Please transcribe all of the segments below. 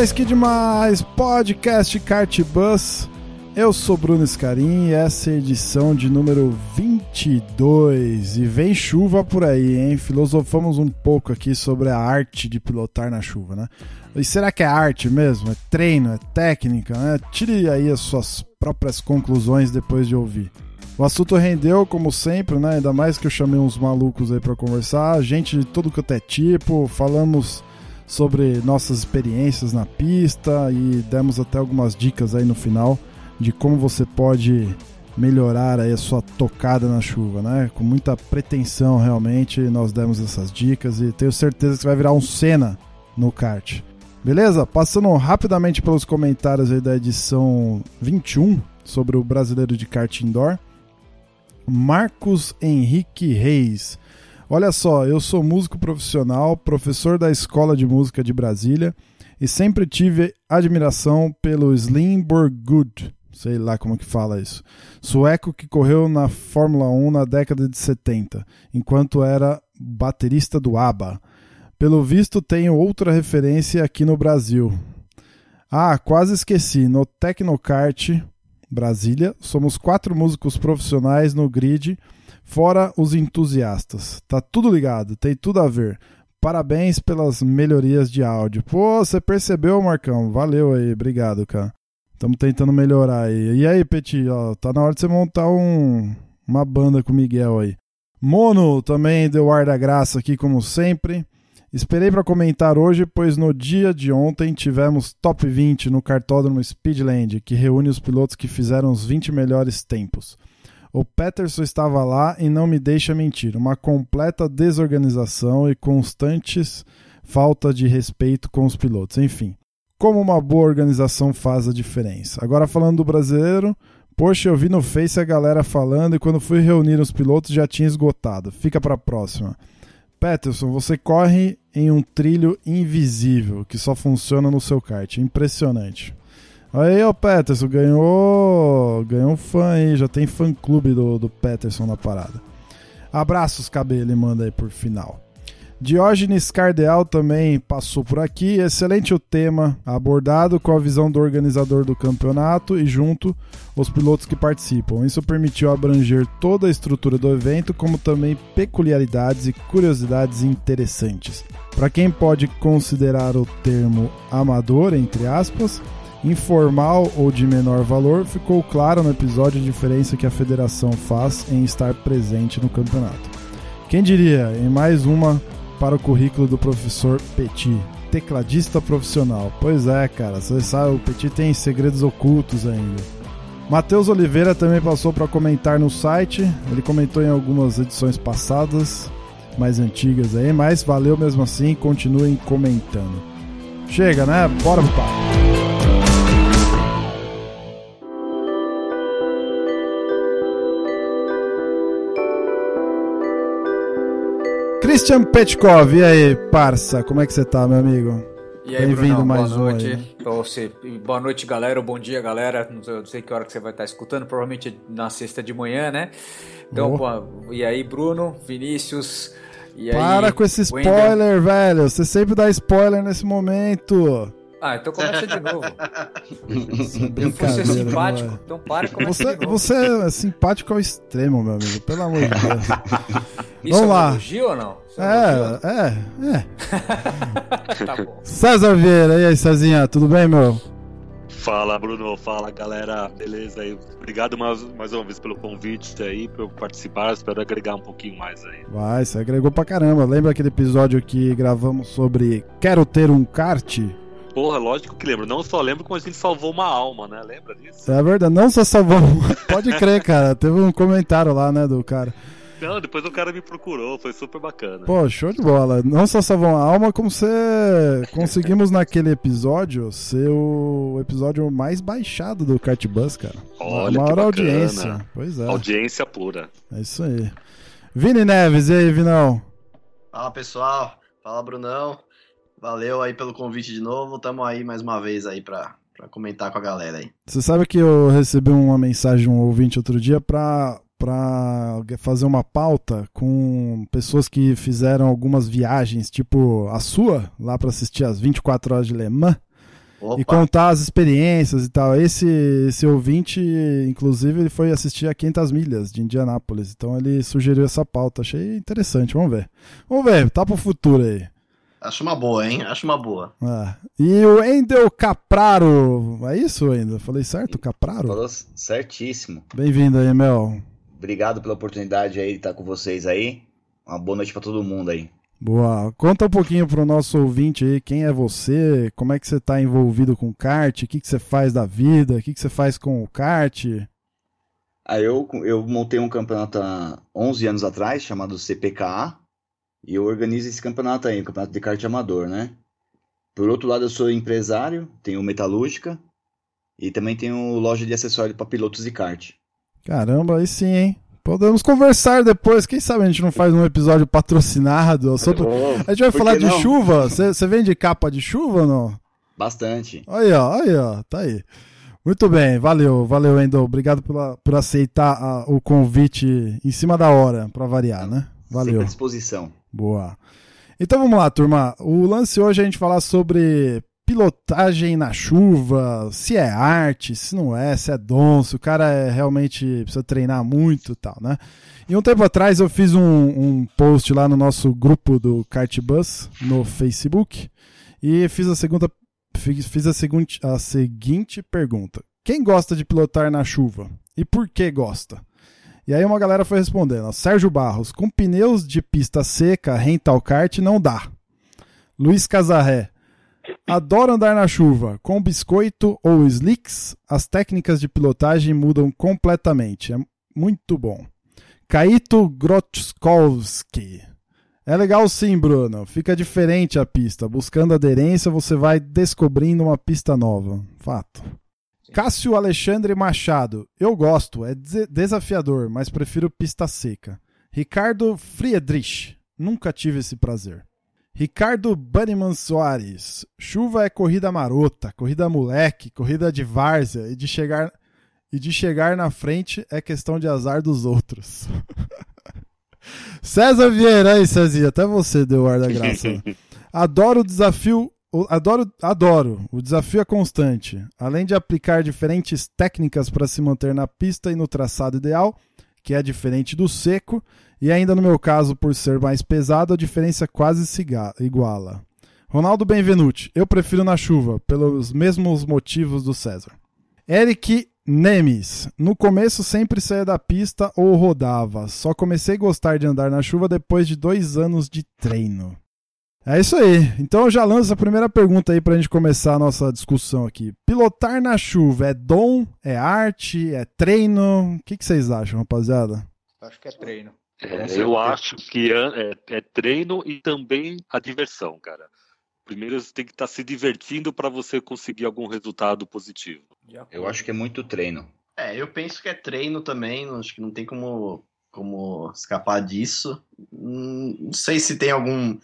Demais, que demais! Podcast Kart Bus. Eu sou Bruno Scarim e essa é a edição de número 22. E vem chuva por aí, hein? Filosofamos um pouco aqui sobre a arte de pilotar na chuva, né? E será que é arte mesmo? É treino? É técnica? Né? Tire aí as suas próprias conclusões depois de ouvir. O assunto rendeu, como sempre, né? Ainda mais que eu chamei uns malucos aí para conversar, gente de todo quanto é tipo, falamos sobre nossas experiências na pista e demos até algumas dicas aí no final de como você pode melhorar aí a sua tocada na chuva, né? Com muita pretensão realmente, nós demos essas dicas e tenho certeza que vai virar um Senna no kart. Beleza? Passando rapidamente pelos comentários aí da edição 21 sobre o brasileiro de kart indoor. Marcos Henrique Reis. Olha só, eu sou músico profissional, professor da Escola de Música de Brasília e sempre tive admiração pelo Slim Borgud, sei lá como que fala isso, sueco que correu na Fórmula 1 na década de 70, enquanto era baterista do ABBA. Pelo visto, tenho outra referência aqui no Brasil. Ah, quase esqueci, no Tecnocart Brasília, somos quatro músicos profissionais no grid, fora os entusiastas. Tá tudo ligado, tem tudo a ver. Parabéns pelas melhorias de áudio. Pô, você percebeu, Marcão? Valeu aí, obrigado, cara. Estamos tentando melhorar aí. E aí, Petit, ó, tá na hora de você montar um, uma banda com o Miguel aí. Mono também deu ar da graça aqui, como sempre. Esperei para comentar hoje, pois no dia de ontem tivemos top 20 no cartódromo Speedland, que reúne os pilotos que fizeram os 20 melhores tempos. O Peterson estava lá e não me deixa mentir, uma completa desorganização e constantes falta de respeito com os pilotos. Enfim, como uma boa organização faz a diferença. Agora falando do brasileiro, poxa, eu vi no Face a galera falando e quando fui reunir os pilotos já tinha esgotado. Fica para a próxima. Peterson, você corre em um trilho invisível que só funciona no seu kart. Impressionante. Aí, ó, Peterson, ganhou. Ganhou fã aí, já tem fã clube do, do Peterson na parada. Abraços, KB, ele manda aí por final. Diógenes Cardeal também passou por aqui. Excelente o tema abordado com a visão do organizador do campeonato e junto os pilotos que participam. Isso permitiu abranger toda a estrutura do evento, como também peculiaridades e curiosidades interessantes. Para quem pode considerar o termo amador, entre aspas, informal ou de menor valor, ficou claro no episódio a diferença que a federação faz em estar presente no campeonato. Quem diria, em mais uma para o currículo do professor Petit, tecladista profissional. Pois é, cara, você sabe, o Petit tem segredos ocultos ainda. Matheus Oliveira também passou para comentar no site. Ele comentou em algumas edições passadas, mais antigas aí, mas valeu mesmo assim, continuem comentando. Chega, né? Bora pro papo. Christian Petkov, e aí, parça, como é que você tá, meu amigo? E aí, Bem-vindo mais boa um noite. aí. Você. Boa noite, galera. ou Bom dia, galera. Não sei, não sei que hora que você vai estar escutando, provavelmente na sexta de manhã, né? Então, pô, e aí, Bruno, Vinícius. E aí, Para com esse spoiler, velho. Você sempre dá spoiler nesse momento. Ah, então começa de novo. É Eu fui ser simpático, né? então para e começa Você, de novo. você é simpático ao extremo, meu amigo. Pelo amor de Deus. Isso vamos é um lá. elogio ou não? Isso é um? É, é, é. Tá bom. César Vieira, e aí, Cezinha, tudo bem, meu? Fala, Bruno. Fala, galera. Beleza aí? Obrigado mais, mais uma vez pelo convite aí, eu participar. Espero agregar um pouquinho mais aí. Vai, você agregou pra caramba. Lembra aquele episódio que gravamos sobre Quero ter um kart? Porra, lógico que lembro. Não só lembro como a gente salvou uma alma, né? Lembra disso? É verdade, não só salvamos. Pode crer, cara. Teve um comentário lá, né, do cara. Não, depois o cara me procurou, foi super bacana. Pô, show de bola. Não só salvou a alma, como você conseguimos naquele episódio ser o episódio mais baixado do Kart Bus, cara. Olha a maior que bacana. audiência. Pois é. Audiência pura. É isso aí. Vini Neves, e aí, Vinão? Fala pessoal, fala Brunão. Valeu aí pelo convite de novo. Tamo aí mais uma vez aí pra, pra comentar com a galera aí. Você sabe que eu recebi uma mensagem de um ouvinte outro dia pra, pra fazer uma pauta com pessoas que fizeram algumas viagens, tipo a sua, lá pra assistir as 24 horas de Le Mans. Opa, e contar as experiências e tal. Esse, esse ouvinte, inclusive, ele foi assistir a 500 milhas de Indianápolis. Então ele sugeriu essa pauta. Achei interessante. Vamos ver. Vamos ver. Tá pro futuro aí. Acho uma boa, hein? Acho uma boa. Ah. E o Endel Capraro. É isso, Endel? Falei certo? Capraro? Falou certíssimo. Bem-vindo aí, Mel. Obrigado pela oportunidade aí de estar com vocês aí. Uma boa noite pra todo mundo aí. Boa. Conta um pouquinho pro nosso ouvinte aí, quem é você, como é que você tá envolvido com o kart, o que, que você faz da vida, o que, que você faz com o kart. Aí eu, eu montei um campeonato há 11 anos atrás, chamado CPKA, e eu organizo esse campeonato aí, um campeonato de kart amador, né? Por outro lado, eu sou empresário, tenho metalúrgica, e também tenho loja de acessórios para pilotos de kart. Caramba, aí sim, hein? Podemos conversar depois. Quem sabe a gente não faz um episódio patrocinado? Sobre... A gente vai falar de não? chuva. Você vende capa de chuva ou não? Bastante. Aí, ó, aí, ó, tá aí. Muito bem, valeu, valeu, Endo. Obrigado pela, por aceitar a- o convite em cima da hora, pra variar, né? Sempre Valeu. à disposição. Boa. Então vamos lá, turma. O lance hoje é a gente falar sobre pilotagem na chuva, se é arte, se não é, se é dom, se o cara é realmente precisa treinar muito e tal, né? E um tempo atrás eu fiz um, um post lá no nosso grupo do Kart Bus no Facebook e fiz a segunda fiz, a, seguinte, a seguinte pergunta: Quem gosta de pilotar na chuva e por que gosta? E aí uma galera foi respondendo. Sérgio Barros, com pneus de pista seca, rental kart não dá. Luiz Casarré, adoro andar na chuva. Com biscoito ou slicks, as técnicas de pilotagem mudam completamente. É muito bom. Caíto Grotkowski. É legal sim, Bruno. Fica diferente a pista. Buscando aderência, você vai descobrindo uma pista nova. Fato. Cássio Alexandre Machado. Eu gosto, é des- desafiador, mas prefiro pista seca. Ricardo Friedrich. Nunca tive esse prazer. Ricardo Bunnyman Soares. Chuva é corrida marota, corrida moleque, corrida de várzea e de chegar e de chegar na frente é questão de azar dos outros. César Vieira, aí Cezinha, até você deu o ar da graça. Adoro o desafio, adoro, adoro. O desafio é constante. Além de aplicar diferentes técnicas para se manter na pista e no traçado ideal, que é diferente do seco, e ainda no meu caso, por ser mais pesado, a diferença quase se iguala. Ronaldo Benvenuti, eu prefiro na chuva, pelos mesmos motivos do César. Eric Nemes, no começo sempre saía da pista ou rodava, só comecei a gostar de andar na chuva depois de dois anos de treino. É isso aí. Então eu já lanço a primeira pergunta aí pra gente começar a nossa discussão aqui. Pilotar na chuva é dom, é arte, é treino? O que, que vocês acham, rapaziada? Acho que é treino. É, eu acho que é, é- é treino e também a diversão, cara. Primeiro você tem que estar se divertindo para você conseguir algum resultado positivo. Eu acho que é muito treino. É, eu penso que é treino também, não- acho que não tem como, como escapar disso. Hum, Não sei se tem algum,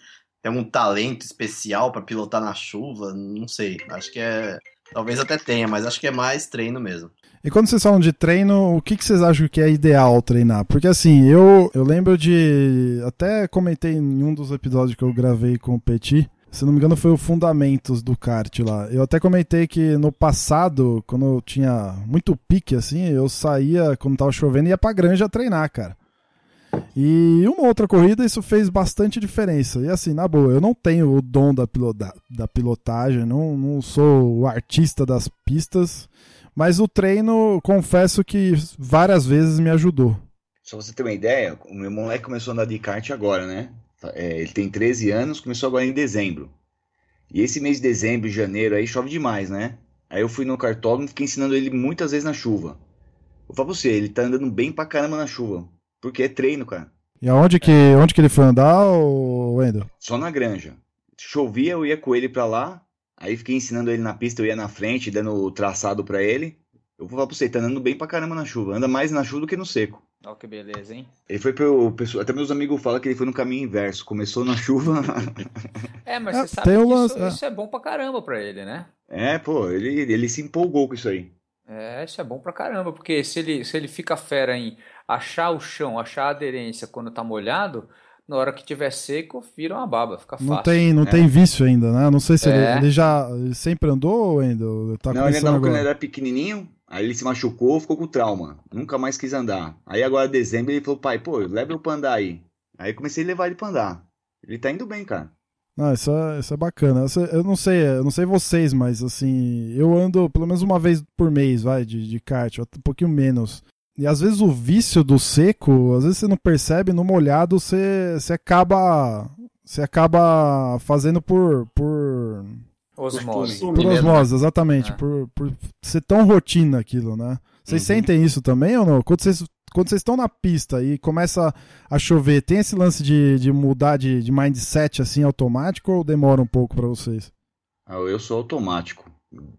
tem algum talento especial pra pilotar na chuva, não sei. Acho que é. Talvez até tenha, mas acho que é mais treino mesmo. E quando vocês falam de treino, o que, que vocês acham que é ideal treinar? Porque assim, eu, eu lembro de. Até comentei em um dos episódios que eu gravei com o Petit. Se não me engano, foi o Fundamentos do kart lá. Eu até comentei que no passado, quando eu tinha muito pique, assim, eu saía, quando tava chovendo, e ia pra granja treinar, cara. E uma outra corrida, isso fez bastante diferença. E assim, na boa, eu não tenho o dom da, pilota- da pilotagem, não, não sou o artista das pistas. Mas o treino, confesso que várias vezes me ajudou. Só você ter uma ideia, o meu moleque começou a andar de kart agora, né? É, ele tem 13 anos, começou agora em dezembro. E esse mês de dezembro e janeiro aí chove demais, né? Aí eu fui no cartódromo e fiquei ensinando ele muitas vezes na chuva. Vou falar pra você, ele tá andando bem pra caramba na chuva. Porque é treino, cara. E aonde que, onde que ele foi andar, ô Wendel? Só na granja. Chovia, eu ia com ele pra lá. Aí fiquei ensinando ele na pista, eu ia na frente, dando o traçado pra ele. Eu vou falar pra você, tá andando bem pra caramba na chuva. Anda mais na chuva do que no seco. Olha que beleza, hein? Ele foi pro. pessoal- Até meus amigos falam que ele foi no caminho inverso. Começou na chuva. É, mas É, você sabe tem que lance- isso, é. isso é bom pra caramba pra ele, né? é, pô, ele, ele se empolgou com isso aí. É, isso é bom pra caramba, porque se ele, se ele fica fera em achar o chão, achar a aderência quando tá molhado, na hora que tiver seco, vira uma baba, fica fácil. Não tem, não É. tem vício ainda, né? Não sei se ele, É. ele já ele sempre andou, Wendel? Tá não, ele andava quando agora. ele era pequenininho. Aí ele se machucou, ficou com trauma. Nunca mais quis andar. Aí agora, em dezembro, ele falou: pai, pô, leva eu pra andar aí. Aí comecei a levar ele pra andar. Ele tá indo bem, cara. Não, isso é, isso é bacana. Eu não sei, eu não sei vocês, mas assim, eu ando pelo menos uma vez por mês, vai, de, de kart, um pouquinho menos. E às vezes o vício do seco, às vezes você não percebe, no molhado você, você acaba. Você acaba fazendo por. por, Osmose. por mesmo, osmose, exatamente. É. Por, por ser tão rotina aquilo, né? Vocês Uhum. sentem isso também ou não? Quando vocês, quando vocês estão na pista e começa a chover, tem esse lance de, de mudar de, de mindset assim automático ou demora um pouco pra vocês? Ah, Eu sou automático.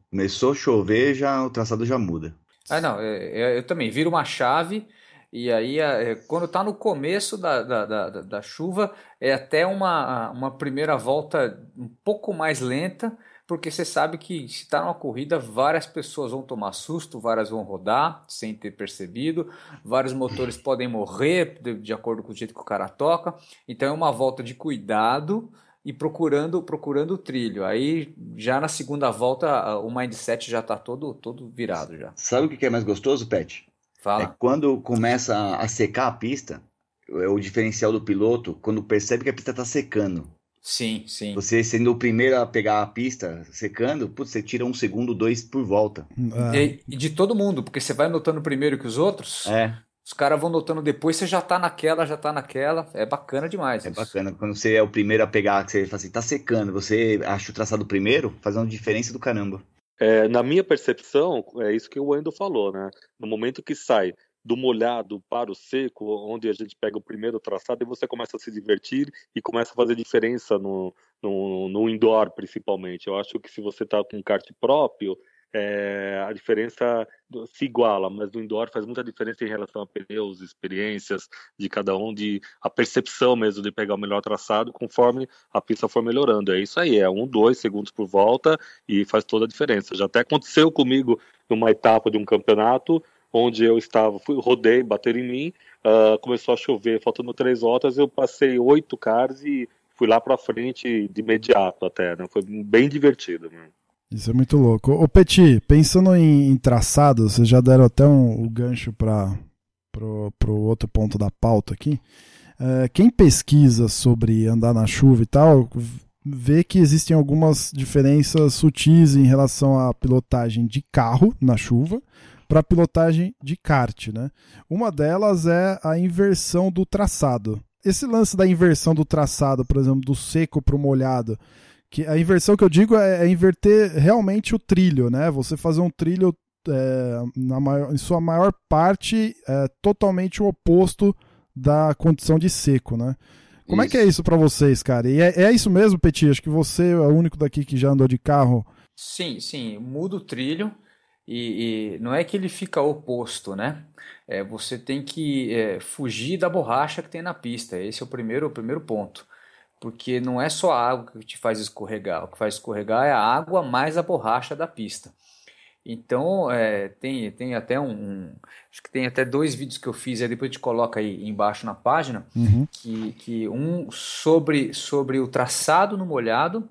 Começou a chover, já o traçado já muda. Ah, não, é- é- eu também viro uma chave e aí é, quando tá no começo da, da, da, da- da chuva é até uma, uma primeira volta um pouco mais lenta, porque você sabe que se tá numa corrida várias pessoas vão tomar susto, várias vão rodar sem ter percebido, vários motores podem morrer de, de acordo com o jeito que o cara toca, então é uma volta de cuidado e procurando procurando o trilho. Aí já na segunda volta o mindset já tá todo todo virado já. Sabe o que é mais gostoso, Pet? É Fala. quando começa a- secar a pista, é o diferencial do piloto, quando percebe que a pista tá secando. Sim, sim. Você sendo o primeiro a pegar a pista secando, putz, você tira um segundo, dois por volta. É, E, e de todo mundo, porque você vai notando primeiro que os outros, É, os caras vão notando depois, você já tá naquela, já tá naquela. É bacana demais. é isso. bacana. Quando você é o primeiro a pegar, que você fala assim, tá secando, você acha o traçado primeiro, faz uma diferença do caramba. É, na minha percepção, é isso que o Wendel falou, né? No momento que sai do molhado para o seco, onde a gente pega o primeiro traçado, e você começa a se divertir e começa a fazer diferença no, no, no indoor, principalmente. Eu acho que se você está com um kart próprio, é, a diferença se iguala, mas no indoor faz muita diferença em relação a pneus, experiências de cada um, de a percepção mesmo de pegar o melhor traçado conforme a pista for melhorando. É isso aí, é um, dois segundos por volta e faz toda a diferença. Já até aconteceu comigo numa etapa de um campeonato onde eu estava, fui, rodei, bateram em mim, ah, começou a chover, faltando três voltas, eu passei oito cars e fui lá para frente de imediato até, né? Foi bem divertido. Né? Isso é muito louco. Ô Petit, pensando em, em traçado, vocês já deram até um, o gancho para pro outro ponto da pauta aqui. É, quem pesquisa sobre andar na chuva e tal, vê que existem algumas diferenças sutis em relação à pilotagem de carro na chuva para pilotagem de kart, né? Uma delas é a inversão do traçado. Esse lance da inversão do traçado, por exemplo, do seco para o molhado, que a inversão que eu digo é, é inverter realmente o trilho, né? Você fazer um trilho é, na maior, em sua maior parte é, totalmente o oposto da condição de seco, né? Como é que é isso para vocês, cara? E é, é isso mesmo, Petit? Acho que você é o único daqui que já andou de carro. Sim, sim, muda o trilho e, e não é que ele fica oposto, né? É, você tem que é, fugir da borracha que tem na pista. Esse é o primeiro, o primeiro ponto. Porque não é só a água que te faz escorregar. O que faz escorregar é a água mais a borracha da pista. Então, é, tem, tem até um, um- Acho que tem até dois vídeos que eu fiz, aí depois a gente coloca aí embaixo na página, Uhum. que, que um sobre, sobre o traçado no molhado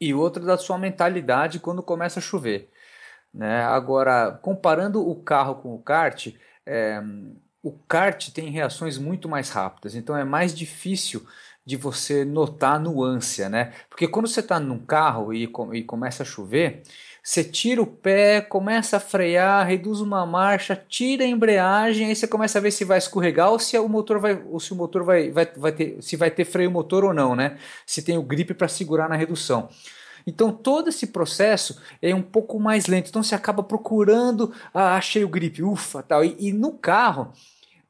e outro da sua mentalidade quando começa a chover. Né? Agora, comparando o carro com o kart, é, o kart tem reações muito mais rápidas, então é mais difícil de você notar a nuance, né? Porque quando você está num carro e, e começa a chover, você tira o pé, começa a frear, reduz uma marcha, tira a embreagem, aí você começa a ver se vai escorregar ou se o motor vai, ou se o motor vai, vai, vai ter, se vai ter freio motor ou não, né? Se tem o grip para segurar na redução. Então todo esse processo é um pouco mais lento. Então você acaba procurando, ah, achei o grip, ufa, tal. E, e no carro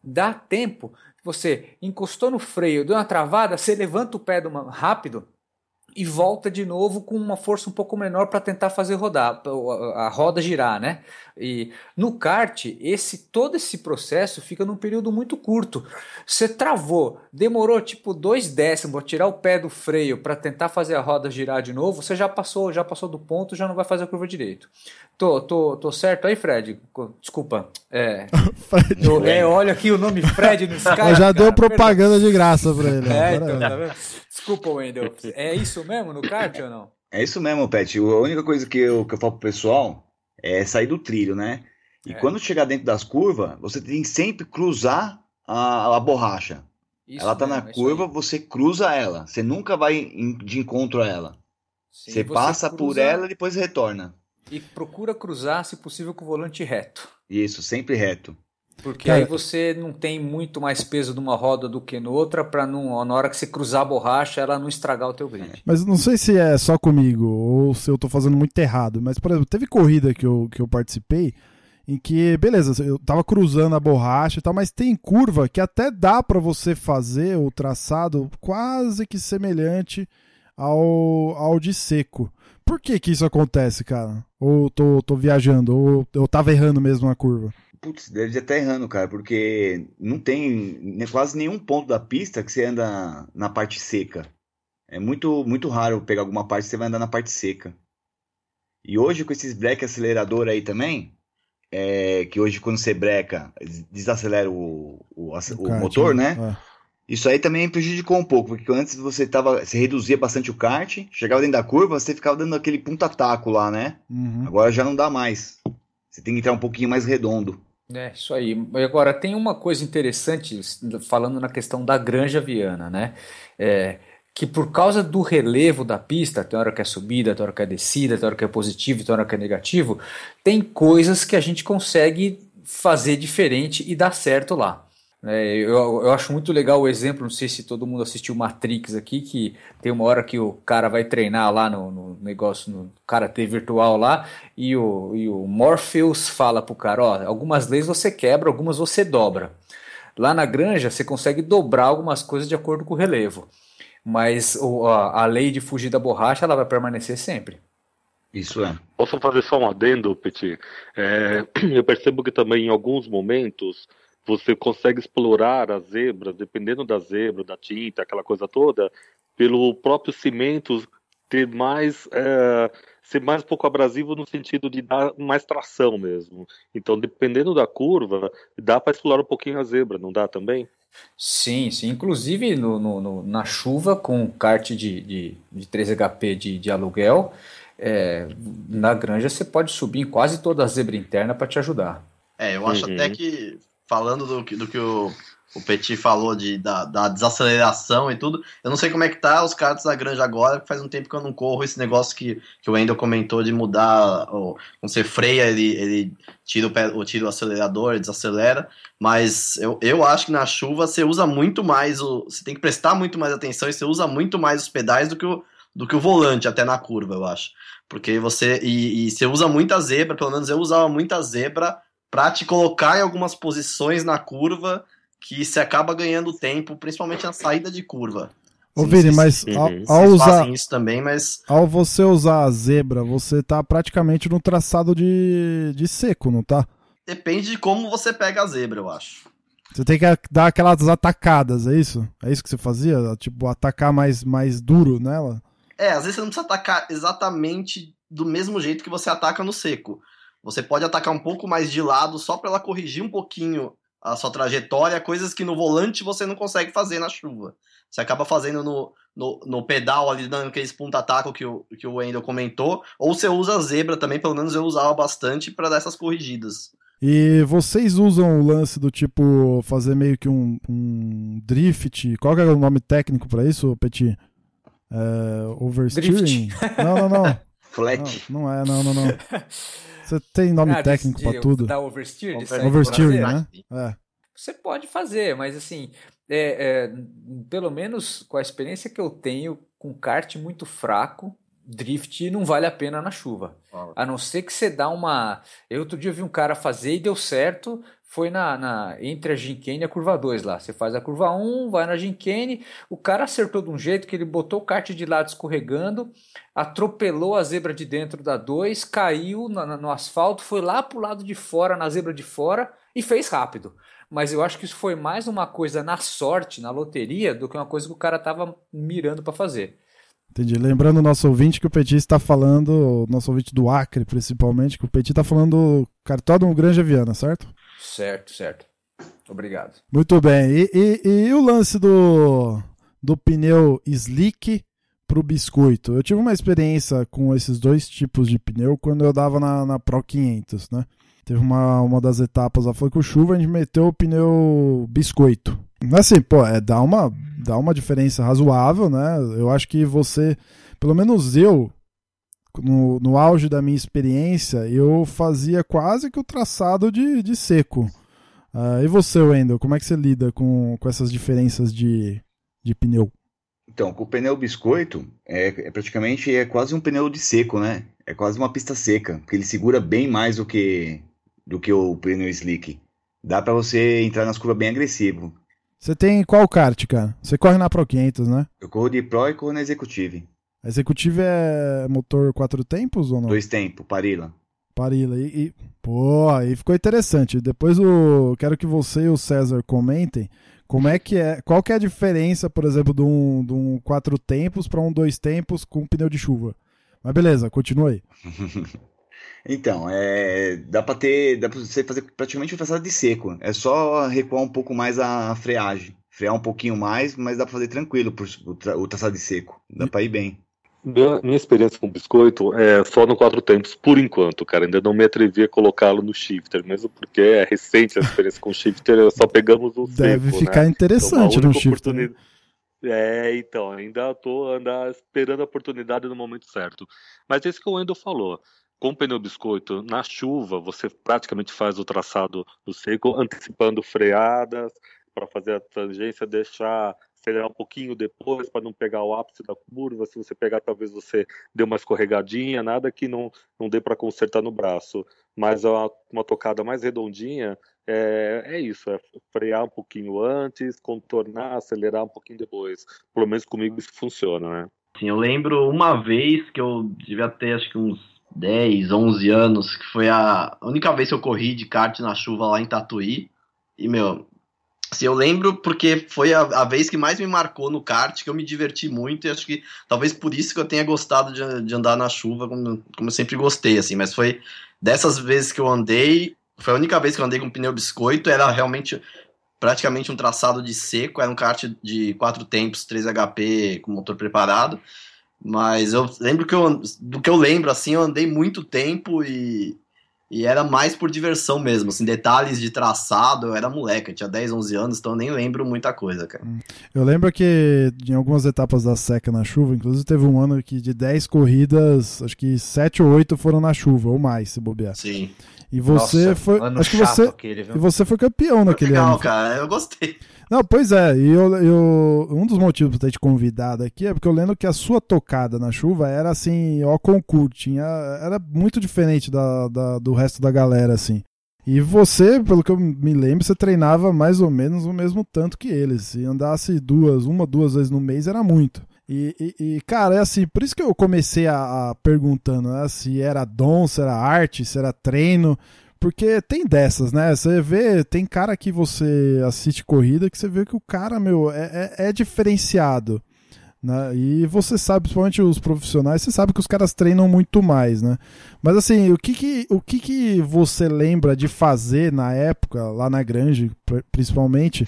dá tempo. você encostou no freio, deu uma travada, você levanta o pé rápido e volta de novo com uma força um pouco menor para tentar fazer rodar a roda girar, né? E no kart, esse todo esse processo fica num período muito curto. Você travou, demorou tipo dois décimos a tirar o pé do freio para tentar fazer a roda girar de novo, você já passou, já passou do ponto, já não vai fazer a curva direito. Tô, tô, tô certo aí, Fred? Desculpa. É, Fred, eu, é, olha aqui o nome Fred no Skype. já cara, deu propaganda de graça para ele. É, então, tá vendo? Desculpa, Wendel. É isso mesmo no kart ou não? É isso mesmo, Pet. A única coisa que eu, que eu falo pro pessoal é sair do trilho, né? E é. quando chegar dentro das curvas, você tem que sempre cruzar a, a borracha. Isso ela tá mesmo, na curva, você cruza ela. Você nunca vai de encontro a ela. Sim, você, você, passa cruza... por ela e depois retorna. E procura cruzar, se possível, com o volante reto. Isso, sempre reto. Porque Cara, aí você não tem muito mais peso numa roda do que noutra para não na hora que você cruzar a borracha ela não estragar o teu grid. Mas não sei se é só comigo ou se eu tô fazendo muito errado, mas por exemplo, teve corrida que eu, que eu participei em que, beleza, eu tava cruzando a borracha e tal, mas tem curva que até dá para você fazer o traçado quase que semelhante ao, ao de seco. Por que que isso acontece, cara? Ou tô, tô viajando, ou eu tava errando mesmo na curva? Putz, deve estar errando, cara, porque não tem quase nenhum ponto da pista que você anda na parte seca. É muito, muito raro pegar alguma parte que você vai andar na parte seca. E hoje, com esses break acelerador aí também, é, que hoje quando você breca, desacelera o, o, o, o motor, né? né? É. Isso aí também prejudicou um pouco, porque antes você tava, você reduzia bastante o kart, chegava dentro da curva, você ficava dando aquele punta-taco lá, né? Uhum. Agora já não dá mais. Você tem que entrar um pouquinho mais redondo. É, isso aí. Agora, tem uma coisa interessante, falando na questão da Granja Viana, né? É, que por causa do relevo da pista, tem hora que é subida, tem hora que é descida, tem hora que é positivo, tem hora que é negativo, tem coisas que a gente consegue fazer diferente e dar certo lá. É, eu, eu acho muito legal o exemplo, não sei se todo mundo assistiu Matrix aqui, que tem uma hora que o cara vai treinar lá no, no negócio, no karatê virtual lá, e o, e o Morpheus fala pro cara, ó, algumas leis você quebra, algumas você dobra. Lá na granja você consegue dobrar algumas coisas de acordo com o relevo, mas o, a, a lei de fugir da borracha ela vai permanecer sempre. Isso é. Posso fazer só um adendo, Petit? É, eu percebo que também em alguns momentos você consegue explorar a zebra, dependendo da zebra, da tinta, aquela coisa toda, pelo próprio cimento ter mais é, ser mais um pouco abrasivo no sentido de dar mais tração mesmo. Então, dependendo da curva, dá para explorar um pouquinho a zebra, não dá também? Sim, sim. Inclusive no, no, no na chuva com kart de, de, de 3HP de, de aluguel, é, na granja você pode subir em quase toda a zebra interna para te ajudar. É, eu acho uhum. até que falando do, do que o, o Petit falou de, da, da, desaceleração e tudo. Eu não sei como é que tá os carros da granja agora, faz um tempo que eu não corro esse negócio que, que o Wendel comentou de mudar, ou, quando você freia, ele, ele tira, o, pé, ou tira o acelerador, desacelera, mas eu, eu acho que na chuva você usa muito mais, o, você tem que prestar muito mais atenção e você usa muito mais os pedais do que o, do que o volante, até na curva, eu acho. Porque você, e, e você usa muita zebra, pelo menos eu usava muita zebra para te colocar em algumas posições na curva que você acaba ganhando tempo, principalmente na saída de curva. Ô Vini, mas ao, ao usar isso também, mas ao você usar a zebra, você tá praticamente no traçado de, de seco, não tá? Depende de como você pega a zebra, eu acho. Você tem que dar aquelas atacadas, é isso? É isso que você fazia? Tipo, atacar mais, mais duro nela? É, às vezes você não precisa atacar exatamente do mesmo jeito que você ataca no seco. Você pode atacar um pouco mais de lado só para ela corrigir um pouquinho a sua trajetória, coisas que no volante você não consegue fazer na chuva. Você acaba fazendo no, no, no pedal ali, dando aqueles punta-taco que o, que o Wendel comentou, ou você usa a zebra também, pelo menos eu usava bastante para dar essas corrigidas. E vocês usam o lance do tipo fazer meio que um, um drift? Qual é o nome técnico para isso, Petit? É, oversteering? Drift. Não, não, não. Flat. Não, não é, não, não, não. Você tem nome ah, técnico para tudo? Da oversteer, oversteer, né? É. Você pode fazer, mas assim, é, é, pelo menos com a experiência que eu tenho com kart muito fraco, drift não vale a pena na chuva. A não ser que você dá uma. Eu outro dia vi um cara fazer e deu certo, foi na, na entre a Ginkane e a curva 2 lá. Você faz a curva 1, vai na Ginkane, o cara acertou de um jeito que ele botou o kart de lado escorregando, atropelou a zebra de dentro da 2, caiu na, na, no asfalto, foi lá pro lado de fora, na zebra de fora e fez rápido. Mas eu acho que isso foi mais uma coisa na sorte, na loteria, do que uma coisa que o cara tava mirando para fazer. Entendi. Lembrando o nosso ouvinte que o Petit está falando, o nosso ouvinte do Acre principalmente, que o Petit está falando cartódromo Granja Viana, certo? Certo, certo. Obrigado. Muito bem. E, e, e o lance do, do pneu slick para o biscoito? Eu tive uma experiência com esses dois tipos de pneu quando eu dava na, na Pro 500, né? Teve uma, uma das etapas lá, foi com chuva, a gente meteu o pneu biscoito. Assim, pô, é, dá, uma, dá uma diferença razoável, né? Eu acho que você, pelo menos eu, no, no auge da minha experiência, eu fazia quase que o traçado de, de seco. Uh, e você, Wendel, como é que você lida com, com essas diferenças de, de pneu? Então, com o pneu biscoito, é, é, praticamente é quase um pneu de seco, né? É quase uma pista seca, porque ele segura bem mais do que, do que o pneu slick. Dá para você entrar nas curvas bem agressivo. Você tem qual kart, cara? Você corre na Pro 500, né? Eu corro de Pro e corro na Executive. A Executive é motor quatro tempos ou não? Dois tempos, Parila. Parila. E, e, pô, aí ficou interessante. Depois eu quero que você e o César comentem como é que é, qual que é a diferença, por exemplo, de um, de um quatro tempos para um dois tempos com pneu de chuva. Mas beleza, continua aí. então, é, dá para ter, dá para você fazer praticamente um traçado de seco. É só recuar um pouco mais a freagem, frear um pouquinho mais, mas dá para fazer tranquilo o traçado de seco. Dá para ir bem. Minha, minha, experiência com biscoito é só no quatro tempos, por enquanto, cara. Ainda não me atrevi a colocá-lo no shifter, mesmo porque é recente a experiência com shifter, só pegamos o Deve seco, ficar né? interessante então, no shifter. Né? É, então, ainda estou andar esperando a oportunidade no momento certo. Mas é isso que o Wendel falou. Com o pneu biscoito, na chuva, você praticamente faz o traçado do seco, antecipando freadas, para fazer a tangência, deixar acelerar um pouquinho depois para não pegar o ápice da curva. Se você pegar, talvez você dê uma escorregadinha, nada que não, não dê para consertar no braço. Mas uma, uma tocada mais redondinha é, é, isso, é frear um pouquinho antes, contornar, acelerar um pouquinho depois. Pelo menos comigo isso funciona, né? Sim, eu lembro uma vez que eu devia ter acho que uns 10, 11 anos, que foi a única vez que eu corri de kart na chuva lá em Tatuí. E, meu, Assim, eu lembro porque foi a, a, vez que mais me marcou no kart, que eu me diverti muito, e acho que talvez por isso que eu tenha gostado de, de andar na chuva, como, como eu sempre gostei, assim, mas foi dessas vezes que eu andei, foi a única vez que eu andei com pneu biscoito, era realmente praticamente um traçado de seco, era um kart de quatro tempos, 3 HP com motor preparado, mas eu lembro que eu, do que eu lembro, assim, eu andei muito tempo e, e era mais por diversão mesmo, assim, detalhes de traçado, eu era moleque, eu tinha 10, 11 anos, então eu nem lembro muita coisa, cara. Hum. Eu lembro que em algumas etapas da seca na chuva, inclusive teve um ano que de 10 corridas, acho que 7 ou 8 foram na chuva, ou mais, se bobear. Sim. E você Nossa, foi. Acho que você. Aquele, e você foi campeão naquele legal, ano. cara, eu gostei. Não, pois é, e eu, eu, um dos motivos pra ter te convidado aqui é porque eu lembro que a sua tocada na chuva era assim, ó, concurso, tinha, era muito diferente da, da, do resto da galera, assim. E você, pelo que eu me lembro, você treinava mais ou menos o mesmo tanto que eles. Se andasse duas, uma, duas vezes no mês era muito. E, e, e, cara, é assim, por isso que eu comecei a, a perguntando né, se era dom, se era arte, se era treino, porque tem dessas, né? Você vê, tem cara que você assiste corrida que você vê que o cara, meu, é, é, é diferenciado. Né? E você sabe, principalmente os profissionais, você sabe que os caras treinam muito mais, né? Mas assim, o que que, o que, que você lembra de fazer na época, lá na Grange, principalmente,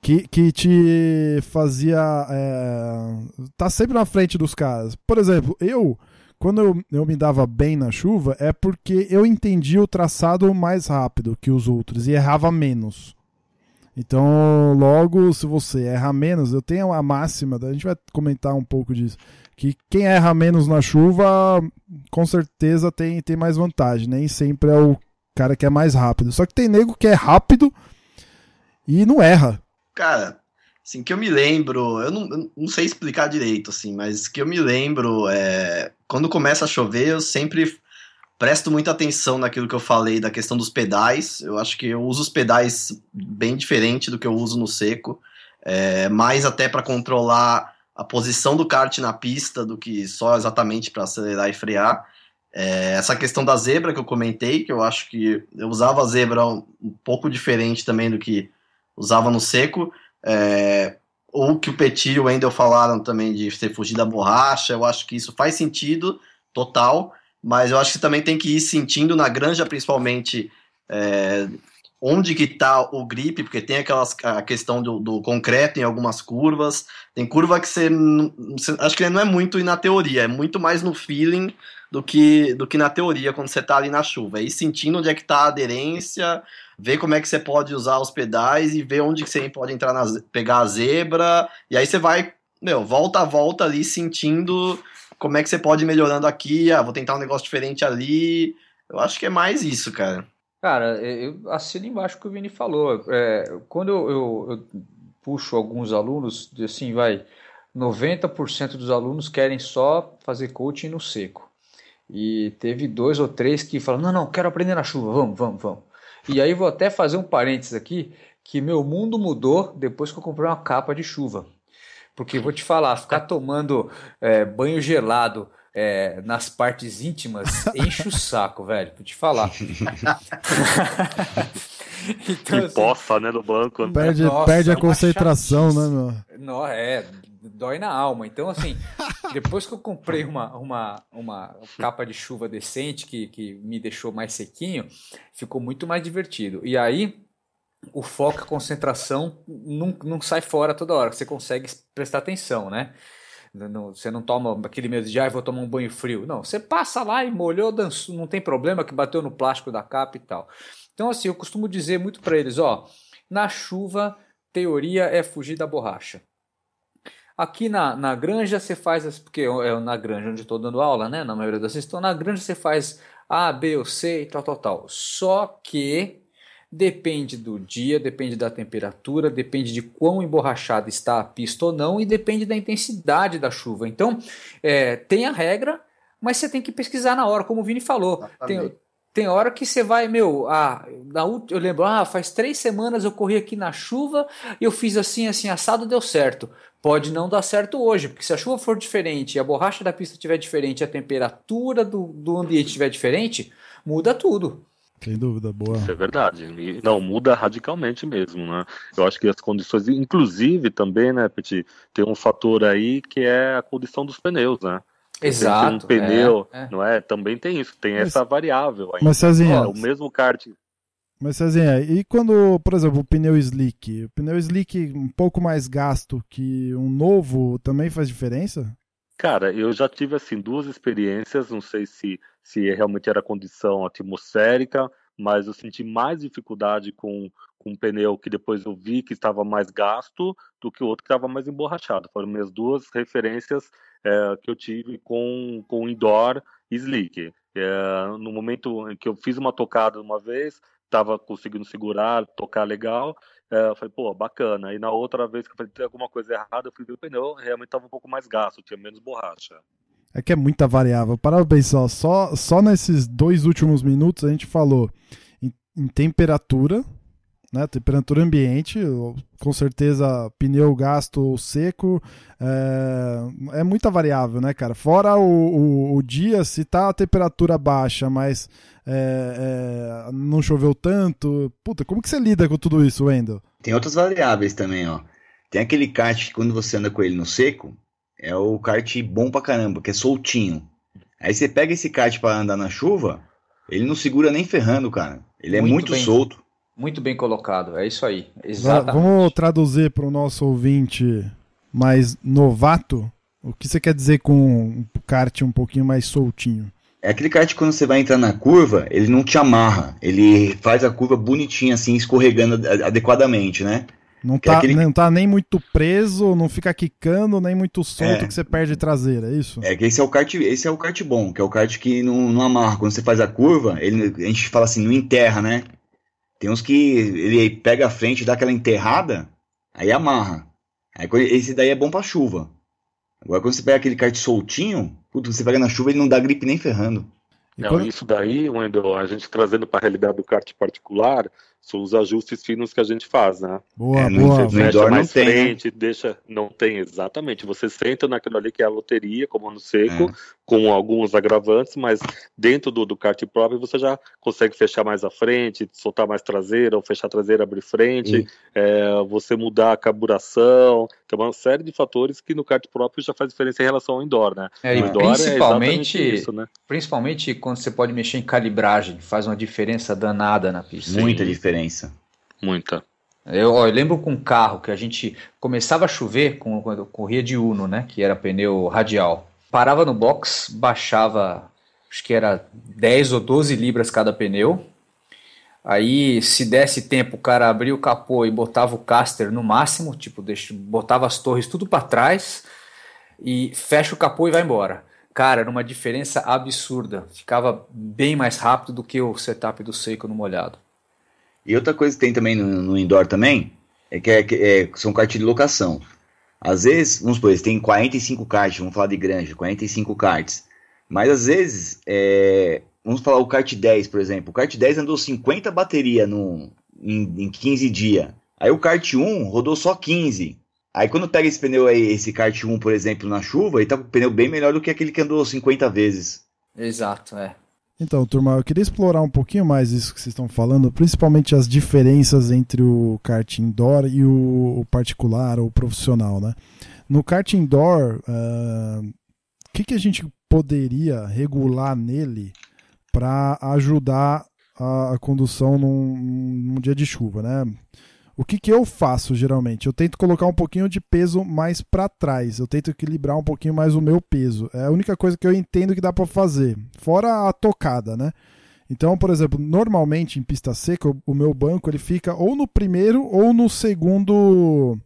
que, que te fazia é, tá sempre na frente dos caras? Por exemplo, eu quando eu, eu me dava bem na chuva, é porque eu entendia o traçado mais rápido que os outros e errava menos. Então, logo, se você erra menos, eu tenho a máxima, a gente vai comentar um pouco disso, que quem erra menos na chuva, com certeza tem, tem mais vantagem, nem sempre é o cara que é mais rápido. Só que tem nego que é rápido e não erra. Cara, Assim, que eu me lembro, eu não, eu não sei explicar direito, assim, mas que eu me lembro, é, quando começa a chover, eu sempre presto muita atenção naquilo que eu falei da questão dos pedais. Eu acho que eu uso os pedais bem diferente do que eu uso no seco, é, mais até para controlar a posição do kart na pista do que só exatamente para acelerar e frear. É, essa questão da zebra que eu comentei, que eu acho que eu usava a zebra um, pouco diferente também do que usava no seco. É, ou que o Petit e o Wendel falaram também de você fugir da borracha, eu acho que isso faz sentido, total, mas eu acho que também tem que ir sentindo na granja, principalmente, é, onde que tá o grip, porque tem aquelas, a questão do, do concreto em algumas curvas, tem curva que você, você, acho que não é muito na teoria, é muito mais no feeling do que, do que na teoria quando você está ali na chuva. Ir sentindo onde é que está a aderência, ver como é que você pode usar os pedais e ver onde que você pode entrar na, pegar a zebra, e aí você vai, meu, volta a volta ali sentindo como é que você pode ir melhorando aqui, ah, vou tentar um negócio diferente ali. Eu acho que é mais isso, cara. Cara, eu assino embaixo o que o Vini falou. É, quando eu, eu, eu puxo alguns alunos, assim, vai, 90% dos alunos querem só fazer coaching no seco. E teve dois ou três que falaram: não, não, quero aprender na chuva, vamos, vamos, vamos. E aí vou até fazer um parênteses aqui, que meu mundo mudou depois que eu comprei uma capa de chuva. Porque vou te falar, ficar tomando é, banho gelado é, nas partes íntimas enche o saco, velho. Vou te falar. então, que assim, poça, né, no banco. Perde, Nossa, perde a concentração, né, meu? Não, é, dói na alma. Então, assim, depois que eu comprei uma, uma, uma capa de chuva decente, que, que me deixou mais sequinho, ficou muito mais divertido. E aí, o foco, a concentração não, não sai fora toda hora, você consegue prestar atenção, né? Não, você não toma aquele medo de, ah, vou tomar um banho frio. Não, você passa lá e molhou, dançou, não tem problema que bateu no plástico da capa e tal. Então, assim, eu costumo dizer muito para eles, ó, na chuva, teoria é fugir da borracha. Aqui na, na granja você faz, porque é na granja onde estou dando aula, né? Na maioria das vezes, então na granja você faz A, B ou C e tal, tal, tal. Só que depende do dia, depende da temperatura, depende de quão emborrachada está a pista ou não e depende da intensidade da chuva. Então, é, tem a regra, mas você tem que pesquisar na hora, como o Vini falou. Tem, tem hora que você vai, meu, ah, na, eu lembro, ah, faz três semanas eu corri aqui na chuva e eu fiz assim, assim, assado, deu certo. Pode não dar certo hoje, porque se a chuva for diferente, a borracha da pista estiver diferente, a temperatura do, do ambiente estiver diferente, muda tudo. Sem dúvida, boa. Isso é verdade. E, não, muda radicalmente mesmo, né? Eu acho que as condições, inclusive também, né, Petit, tem um fator aí que é a condição dos pneus, né? Exato. Um pneu, é, é. não é? Também tem isso, tem mas, essa variável ainda. Mas Cezinha, o mesmo kart. Mas Cezinha, e quando, por exemplo, o pneu slick, o pneu slick um pouco mais gasto que um novo também faz diferença? Cara, eu já tive assim duas experiências, não sei se se realmente era condição atmosférica, mas eu senti mais dificuldade com, com um pneu que depois eu vi que estava mais gasto do que o outro que estava mais emborrachado. Foram minhas duas referências é, que eu tive com, com indoor slick. É, no momento em que eu fiz uma tocada uma vez, estava conseguindo segurar, tocar legal, eu falei, pô, bacana. E na outra vez que eu falei, tem alguma coisa errada, eu fui ver o pneu, realmente estava um pouco mais gasto, tinha menos borracha. É que é muita variável. Para pensar, só, só nesses dois últimos minutos a gente falou em, em temperatura, né? Temperatura ambiente, com certeza pneu gasto ou seco, é, é, muita variável, né, cara? Fora o, o, o dia, se tá a temperatura baixa, mas é, é, não choveu tanto, puta, como que você lida com tudo isso, Wendel? Tem outras variáveis também, ó. Tem aquele kart que quando você anda com ele no seco, é o kart bom pra caramba, que é soltinho. Aí você pega esse kart para andar na chuva, ele não segura nem ferrando, cara. Ele é muito é muito bem, solto. Muito bem colocado, é isso aí. Exatamente. Vamos traduzir para o nosso ouvinte mais novato. O que você quer dizer com um kart um pouquinho mais soltinho? É aquele kart quando você vai entrar na curva, ele não te amarra. Ele faz a curva bonitinha, assim, escorregando adequadamente, né? Não tá, aquele... não tá nem muito preso, não fica quicando, nem muito solto é. que você perde traseira, é isso? É que esse é o kart, esse é o kart bom, que é o kart que não, não amarra. Quando você faz a curva, ele, a gente fala assim, não enterra, né? Tem uns que ele pega a frente, dá aquela enterrada, aí amarra. Aí, esse daí é bom pra chuva. Agora quando você pega aquele kart soltinho, puto, você pega na chuva ele não dá gripe nem ferrando. E Não, quando- isso daí, Wendel, a gente trazendo para a realidade do kart particular, são os ajustes finos que a gente faz, né? Boa, É, boa. Fecha indoor não mais tem, né? frente, deixa. Não tem, exatamente. Você senta naquilo ali que é a loteria, como no seco, É. com alguns agravantes, mas dentro do, do kart próprio você já consegue fechar mais a frente, soltar mais traseira, ou fechar a traseira, abrir frente, é, você mudar a carburação. Tem uma série de fatores que no kart próprio já faz diferença em relação ao indoor, né? É, o e indoor é principalmente, exatamente isso, né? principalmente quando você pode mexer em calibragem, faz uma diferença danada na pista. Muita diferença. Muita. Eu, ó, eu lembro com um carro que a gente começava a chover com, quando eu corria de Uno, né? Que era pneu radial. Parava no box, baixava, acho que era 10 ou 12 libras cada pneu. Aí, se desse tempo, o cara abria o capô e botava o caster no máximo, tipo, deixa, botava as torres tudo para trás e fecha o capô e vai embora. Cara, era uma diferença absurda. Ficava bem mais rápido do que o setup do seco no molhado. E outra coisa que tem também no, no indoor também, é que é, é- são karts de locação. Às vezes, vamos supor, têm 45 karts, vamos falar de granja, 45 karts. Mas às vezes, é, vamos falar o kart 10, por exemplo. O kart 10 andou 50 bateria no, em, em 15 dias. Aí o kart 1 rodou só 15. Aí quando pega esse pneu aí, esse kart 1, por exemplo, na chuva, ele tá com o pneu bem melhor do que aquele que andou 50 vezes. Exato, é. Então, turma, eu queria explorar um pouquinho mais isso que vocês estão falando, principalmente as diferenças entre o kart indoor e o, particular ou profissional, né? No kart indoor, ah, o que, que a gente poderia regular nele para ajudar a, a condução num, num dia de chuva, né? O que, que eu faço geralmente? Eu tento colocar um pouquinho de peso mais para trás. Eu tento equilibrar um pouquinho mais o meu peso. É a única coisa que eu entendo que dá para fazer. Fora a tocada, né? Então, por exemplo, normalmente em pista seca, o- meu banco ele fica ou no primeiro ou no segundo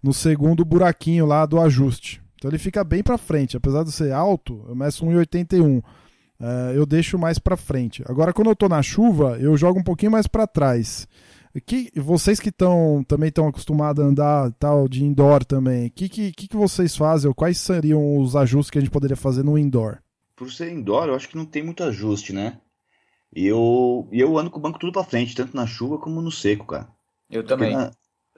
no segundo buraquinho lá do ajuste. Então ele fica bem para frente, apesar de ser alto, eu meço 1,81. É, eu deixo mais para frente. Agora quando eu tô na chuva, eu jogo um pouquinho mais para trás. Que, vocês que estão também estão acostumados a andar tal de indoor também, o que, que, que que vocês fazem? Ou quais seriam os ajustes que a gente poderia fazer no indoor? Por ser indoor, eu acho que não tem muito ajuste, né? E eu, e eu ando com o banco tudo pra frente, tanto na chuva como no seco, cara. Eu Porque também. Na,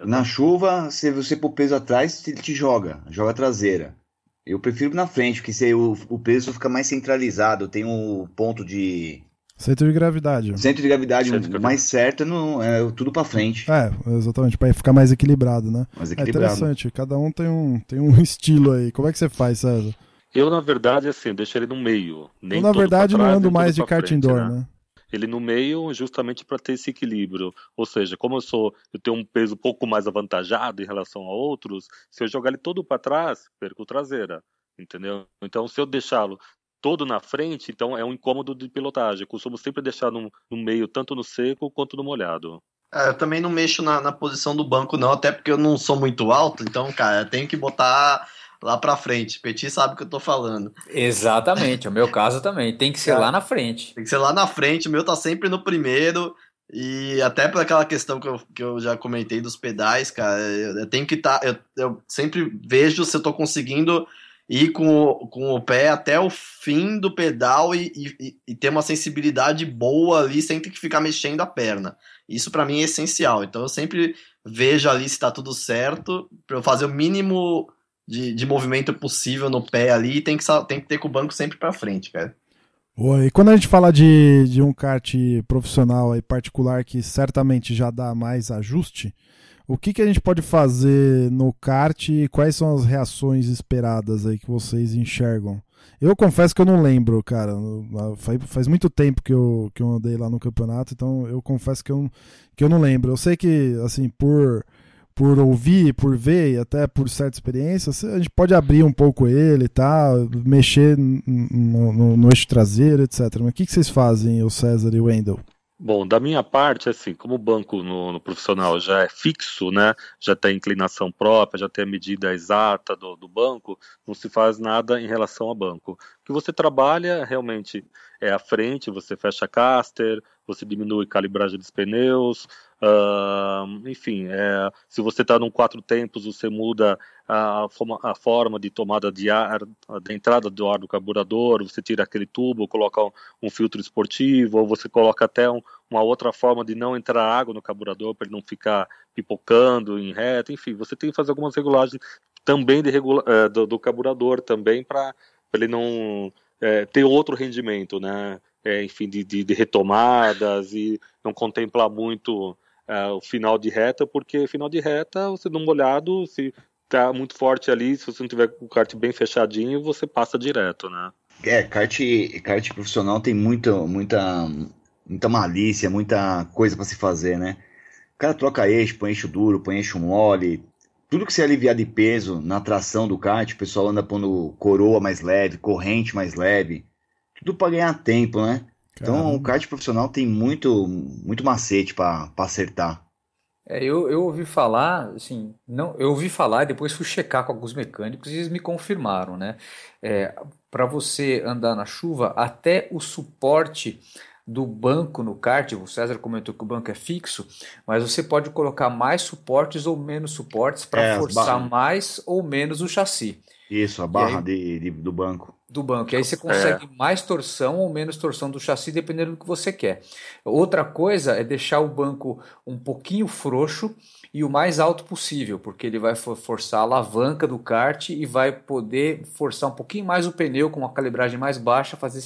na chuva, se você pôr peso atrás, ele te joga, joga a traseira. Eu prefiro na frente, porque se o, o peso fica mais centralizado, tem um ponto de Centro de gravidade. centro de gravidade Centro de gravidade. mais certo, no, é tudo pra frente, É, exatamente, para ficar mais equilibrado, né? mais É equilibrado. interessante, cada um tem um, tem um estilo aí. Como é que você faz, César? Eu, na verdade, assim, deixo ele no meio. Nem Eu, na verdade, não trás, ando nem mais de kart frente, indoor, né? né? Ele no meio, justamente para ter esse equilíbrio. Ou seja, como eu sou, eu tenho um peso um pouco mais avantajado em relação a outros, se eu jogar ele todo para trás, perco traseira, entendeu? Então, se eu deixá-lo todo na frente, então é um incômodo de pilotagem. Eu costumo sempre deixar no, no meio, tanto no seco quanto no molhado. É, eu também não mexo na, na posição do banco, não, até porque eu não sou muito alto, então, cara, eu tenho que botar lá pra frente. Petit sabe o que eu tô falando. Exatamente, é o meu caso também. Tem que ser Cara, lá na frente. Tem que ser lá na frente, o meu tá sempre no primeiro. E até por aquela questão que eu, que eu já comentei dos pedais, cara, eu, eu tenho que estar. eu, eu sempre vejo se eu tô conseguindo ir com, o- com o pé até o fim do pedal e, e, e ter uma sensibilidade boa ali sem ter que ficar mexendo a perna. Isso pra mim é essencial. Então eu sempre vejo ali se tá tudo certo, pra eu fazer o mínimo de, de movimento possível no pé ali e tem que, tem que ter com o banco sempre pra frente, cara. Boa, e quando a gente fala de, de um kart profissional e particular que certamente já dá mais ajuste, o que, que a gente pode fazer no kart e quais são as reações esperadas aí que vocês enxergam? Eu confesso que eu não lembro, cara. Faz, faz muito tempo que eu, que eu andei lá no campeonato, então eu confesso que eu, que eu não lembro. Eu sei que, assim, por, por ouvir, por ver e até por certa experiência, a gente pode abrir um pouco ele, tá? Mexer no, no, no eixo traseiro, etc. Mas o que, que vocês fazem, o César e o Wendel? Bom, da minha parte, assim, como o banco no, no profissional já é fixo, né, já tem inclinação própria, já tem a medida exata do, do banco, não se faz nada em relação ao banco. O que você trabalha realmente é a frente, você fecha caster, você diminui a calibragem dos pneus, Uh, enfim, é, se você está num quatro tempos, você muda a, a, forma de tomada de ar, da entrada do ar do carburador, você tira aquele tubo, coloca um, um filtro esportivo, ou você coloca até um, uma outra forma de não entrar água no carburador para ele não ficar pipocando em reto, enfim, você tem que fazer algumas regulagens também de regula é, do, do, carburador também para ele não é, ter outro rendimento, né? É, enfim, de, de, de, retomadas e não contemplar muito é, o final de reta, porque final de reta, você num molhado, se tá muito forte ali, se você não tiver o kart bem fechadinho, você passa direto, né? É, kart, kart profissional tem muito, muita, muita malícia, muita coisa para se fazer, né? O cara troca eixo, põe eixo duro, põe eixo mole. Tudo que se aliviar de peso na tração do kart, o pessoal anda pondo coroa mais leve, corrente mais leve. Tudo para ganhar tempo, né? Então, Caramba. Então o kart profissional tem muito, muito macete para acertar. É, eu, eu ouvi falar, assim, não, eu ouvi falar e depois fui checar com alguns mecânicos e eles me confirmaram, né? É, para você andar na chuva, até o suporte do banco no kart, o César comentou que o banco é fixo, mas você pode colocar mais suportes ou menos suportes para é, forçar mais ou menos o chassi. Isso, a barra aí, de, de, do banco do banco. E aí você consegue é. mais torção ou menos torção do chassi, dependendo do que você quer. Outra coisa é deixar o banco um pouquinho frouxo e o mais alto possível, porque ele vai forçar a alavanca do kart e vai poder forçar um pouquinho mais o pneu com uma calibragem mais baixa, fazer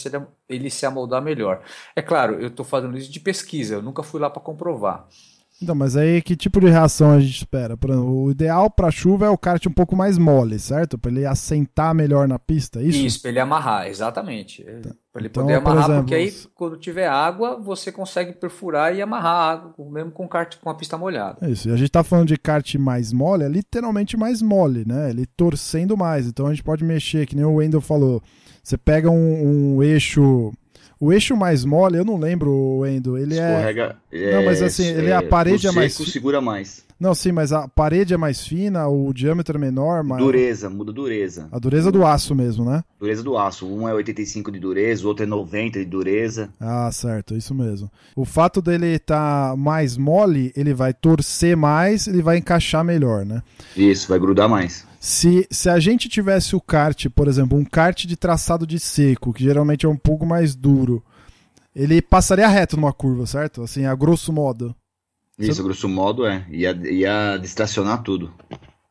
ele se amoldar melhor. É claro, eu estou fazendo isso de pesquisa, eu nunca fui lá para comprovar. Então, mas aí que tipo de reação a gente espera? o ideal para chuva é o kart um pouco mais mole, certo? Para ele assentar melhor na pista, é isso? Isso, para ele amarrar, exatamente. Tá. Para ele então, poder amarrar, por exemplo, porque aí quando tiver água, você consegue perfurar e amarrar a água, mesmo com kart com a pista molhada. É isso. E a gente tá falando de kart mais mole, é literalmente mais mole, né? Ele torcendo mais. Então a gente pode mexer, que nem o Wendel falou. Você pega um, um eixo o eixo mais mole, eu não lembro, Endo. Ele é- Escorrega, é. Não, mas assim, ele é, a parede é mais. segura mais. Não, sim, mas a parede é mais fina, o diâmetro é menor. Mas... Dureza, muda dureza. A dureza do aço mesmo, né? Dureza do aço. Um é 85 de dureza, o outro é 90 de dureza. Ah, certo, isso mesmo. O fato dele estar tá mais mole, ele vai torcer mais, ele vai encaixar melhor, né? Isso, vai grudar mais. Se, se a gente tivesse o kart, por exemplo, um kart de traçado de seco, que geralmente é um pouco mais duro, ele passaria reto numa curva, certo? Assim, a grosso modo. Isso, grosso modo é. Ia, ia distracionar tudo.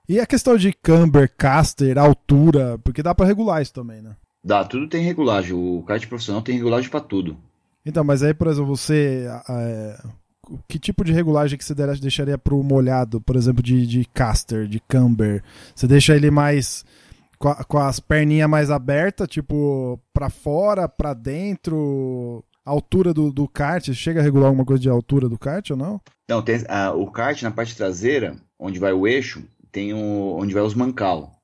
E a questão de camber, caster, altura, porque dá para regular isso também, né? Dá, tudo tem regulagem. O kart profissional tem regulagem para tudo. Então, mas aí, por exemplo, você. É, que tipo de regulagem que você deixaria pro molhado, por exemplo, de, de caster, de camber? Você deixa ele mais. Com, a, com as perninhas mais abertas, tipo, para fora, para dentro? A altura do, do kart, chega a regular alguma coisa de altura do kart ou não? Não, tem, a, o kart na parte traseira, onde vai o eixo, tem o, onde vai os mancal.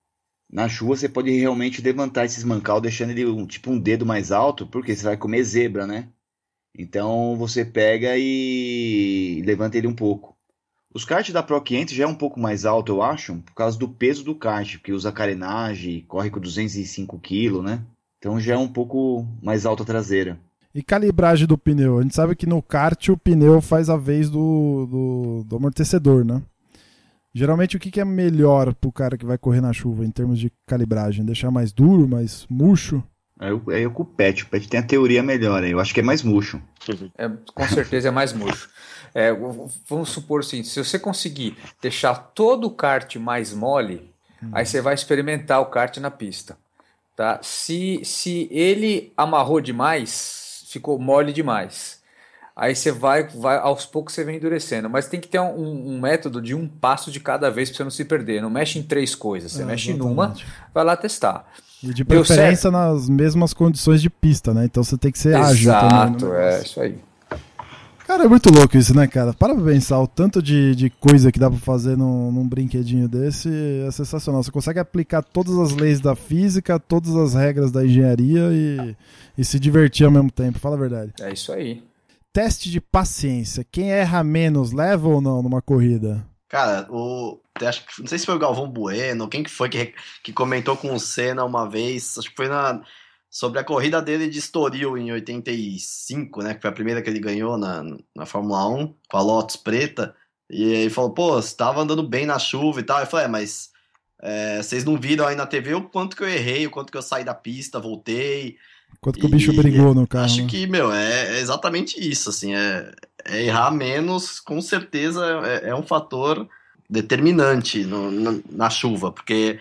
Na chuva você pode realmente levantar esses mancal, deixando ele um, tipo um dedo mais alto, porque você vai comer zebra, né? Então você pega e levanta ele um pouco. Os karts da Pro 500 já é um pouco mais alto, eu acho, por causa do peso do kart, porque usa carenagem, corre com 205 kg, né? Então já é um pouco mais alta a traseira. E calibragem do pneu? A gente sabe que no kart o pneu faz a vez do, do, do amortecedor, né? Geralmente o que, que é melhor pro cara que vai correr na chuva em termos de calibragem? Deixar mais duro, mais murcho? É eu, é eu com o Pet. O Pet tem a teoria melhor aí. Eu acho que é mais murcho. É, com certeza é mais murcho. É, vamos supor o seguinte: se você conseguir deixar todo o kart mais mole, hum. aí você vai experimentar o kart na pista. Tá? Se, se ele amarrou demais, ficou mole demais. Aí você vai, vai, aos poucos você vem endurecendo. Mas tem que ter um, um método de um passo de cada vez para você não se perder. Não mexe em três coisas. Você é, mexe exatamente. numa, vai lá testar. E de preferência nas mesmas condições de pista, né? Então você tem que ser Exato, ágil também. Exato, é isso aí. Cara, é muito louco isso, né, cara? Para pra pensar, o tanto de, de coisa que dá pra fazer num, num brinquedinho desse é sensacional. Você consegue aplicar todas as leis da física, todas as regras da engenharia e, e se divertir ao mesmo tempo, fala a verdade. É isso aí. Teste de paciência. Quem erra menos leva ou não numa corrida? Cara, o. Acho que, não sei se foi o Galvão Bueno, quem que foi que, que comentou com o Senna uma vez, acho que foi na, sobre a corrida dele de Estoril em 85, né? Que foi a primeira que ele ganhou na, na Fórmula 1, com a Lotus preta. E ele falou, pô, você tava andando bem na chuva e tal. Eu falei, é, mas é, vocês não viram aí na TV o quanto que eu errei, o quanto que eu saí da pista, voltei. Quanto que o bicho brigou no carro. Acho né? que, meu, é, é exatamente isso, assim, é, é errar menos, com certeza é, é um fator determinante no, na, na, chuva, porque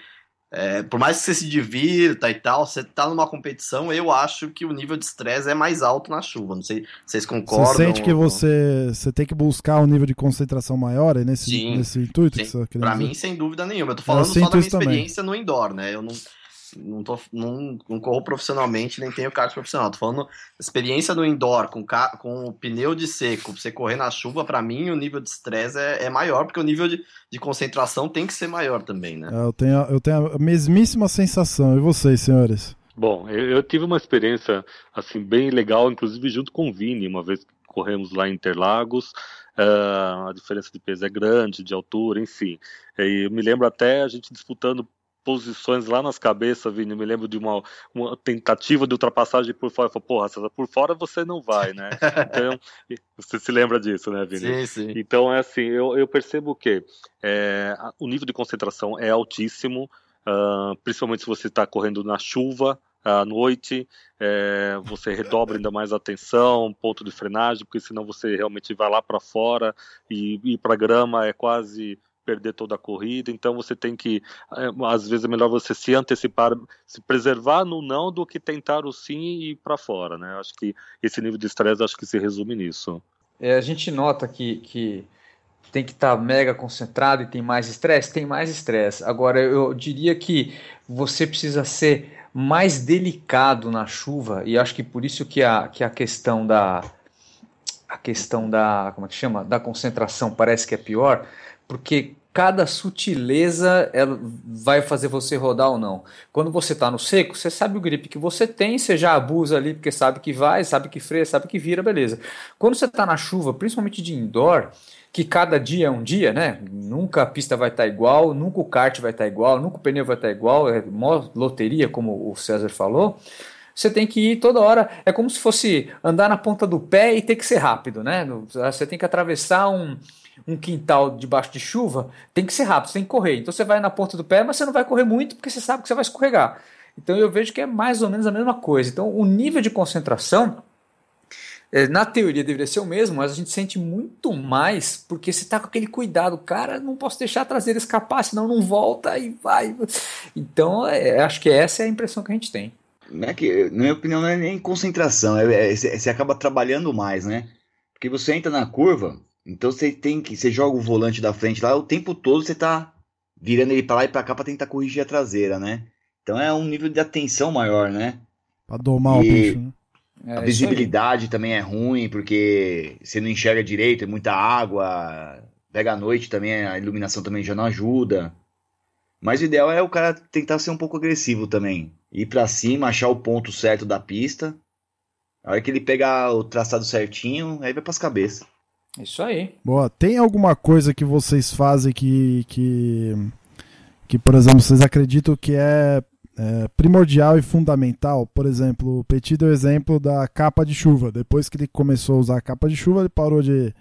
é, por mais que você se divirta e tal, você tá numa competição, eu acho que o nível de estresse é mais alto na chuva. Não sei se vocês concordam. Você sente que você, você tem que buscar um nível de concentração maior é nesse, sim, nesse intuito? Sim. Que você pra dizer? mim, sem dúvida nenhuma. Eu tô falando eu só da minha experiência também. no indoor, né? Eu não não, tô, não, não corro profissionalmente, nem tenho kart profissional. Tô falando experiência no indoor, com, com o pneu de seco, você correr na chuva, para mim o nível de estresse é, é, maior, porque o nível de, de concentração tem que ser maior também, né? É, eu tenho, eu tenho a mesmíssima sensação. E vocês, senhores? Bom, eu, eu tive uma experiência assim bem legal, inclusive junto com o Vini, uma vez que corremos lá em Interlagos. Uh, a diferença de peso é grande, de altura, enfim. E eu me lembro até a gente disputando posições lá nas cabeças, Vini. Eu me lembro de uma, uma tentativa de ultrapassagem por fora. Eu falei, porra, César, por fora você não vai, né? Então, você se lembra disso, né, Vini? Sim, sim. Então, é assim, eu, eu percebo que é, o nível de concentração é altíssimo, uh, principalmente se você está correndo na chuva, à noite, é, você redobra ainda mais a atenção, ponto de frenagem, porque senão você realmente vai lá para fora e ir para grama é quase perder toda a corrida, então você tem que, é, às vezes é melhor você se antecipar, se preservar no não do que tentar o sim e ir para fora, né? Acho que esse nível de estresse acho que se resume nisso. É, a gente nota que, que tem que estar tá mega concentrado e tem mais estresse, tem mais estresse. Agora eu diria que você precisa ser mais delicado na chuva e acho que por isso que a, que a questão da a questão da como é que chama da concentração parece que é pior porque cada sutileza ela vai fazer você rodar ou não. Quando você está no seco, você sabe o grip que você tem, você já abusa ali porque sabe que vai, sabe que freia, sabe que vira, beleza. Quando você está na chuva, principalmente de indoor, que cada dia é um dia, né? Nunca a pista vai estar tá igual, nunca o kart vai estar tá igual, nunca o pneu vai estar tá igual, é mó loteria, como o César falou. Você tem que ir toda hora, é como se fosse andar na ponta do pé e ter que ser rápido, né? Você tem que atravessar um, um quintal debaixo de chuva, tem que ser rápido, você tem que correr. Então você vai na ponta do pé, mas você não vai correr muito porque você sabe que você vai escorregar. Então eu vejo que é mais ou menos a mesma coisa. Então o nível de concentração, é, na teoria deveria ser o mesmo, mas a gente sente muito mais porque você está com aquele cuidado. Cara, não posso deixar a traseira escapar, senão não volta e vai. Então é, acho que essa é a impressão que a gente tem. Não é que, na minha opinião, não é nem concentração, é, é, você acaba trabalhando mais, né? Porque você entra na curva, então você tem que. Você joga o volante da frente lá, o tempo todo você tá virando ele para lá e para cá para tentar corrigir a traseira, né? Então é um nível de atenção maior, né? Pra domar e o bicho, né? É, a visibilidade também é ruim, porque você não enxerga direito, é muita água. Pega à noite também, a iluminação também já não ajuda. Mas o ideal é o cara tentar ser um pouco agressivo também. Ir para cima, achar o ponto certo da pista. A hora que ele pegar o traçado certinho, aí vai pras cabeças. Isso aí. Boa. Tem alguma coisa que vocês fazem que, que, que por exemplo, vocês acreditam que é, é primordial e fundamental? Por exemplo, o Petit deu o exemplo da capa de chuva. Depois que ele começou a usar a capa de chuva, ele parou de,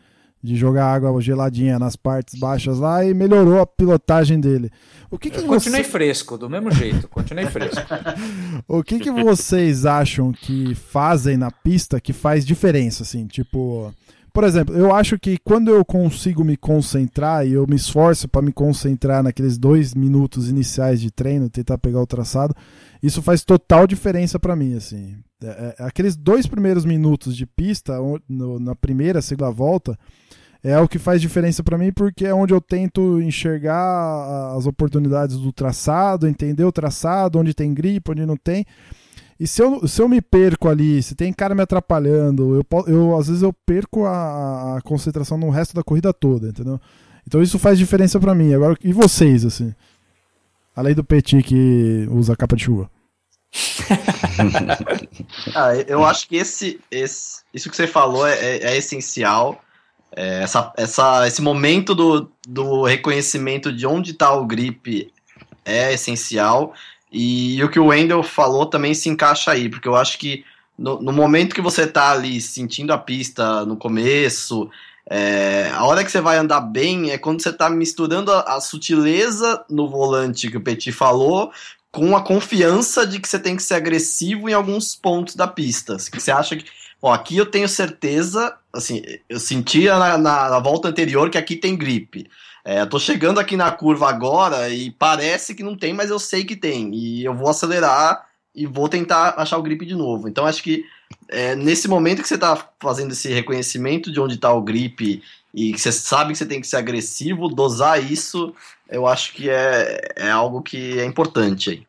de jogar água geladinha nas partes baixas lá e melhorou a pilotagem dele. O que, que continuei você... fresco, do mesmo jeito, continuei fresco. o que, que vocês acham que fazem na pista que faz diferença, assim, tipo por exemplo, eu acho que quando eu consigo me concentrar e eu me esforço para me concentrar naqueles dois minutos iniciais de treino, tentar pegar o traçado, isso faz total diferença para mim, assim. É, é, aqueles dois primeiros minutos de pista, na primeira, segunda volta, é o que faz diferença para mim, porque é onde eu tento enxergar as oportunidades do traçado, entender o traçado, onde tem gripe, onde não tem. E se eu, se eu me perco ali, se tem cara me atrapalhando, eu, eu às vezes eu perco a, a concentração no resto da corrida toda, entendeu? Então isso faz diferença para mim. Agora, e vocês, assim? Além do Petit que usa capa de chuva. ah, eu acho que esse, esse, isso que você falou é, é, é essencial. É, essa, essa, esse momento do, do reconhecimento de onde está o grip é essencial. E, o que o Wendell falou também se encaixa aí, porque eu acho que no, no momento que você tá ali sentindo a pista no começo, é, a hora que você vai andar bem é quando você tá misturando a, a sutileza no volante que o Petit falou com a confiança de que você tem que ser agressivo em alguns pontos da pista. Que você acha que, ó, aqui eu tenho certeza, assim, eu sentia na, na, na volta anterior que aqui tem gripe. É, eu tô chegando aqui na curva agora e parece que não tem, mas eu sei que tem. E eu vou acelerar e vou tentar achar o grip de novo. Então acho que é, nesse momento que você está fazendo esse reconhecimento de onde está o grip e que você sabe que você tem que ser agressivo, dosar isso, eu acho que é, é algo que é importante aí.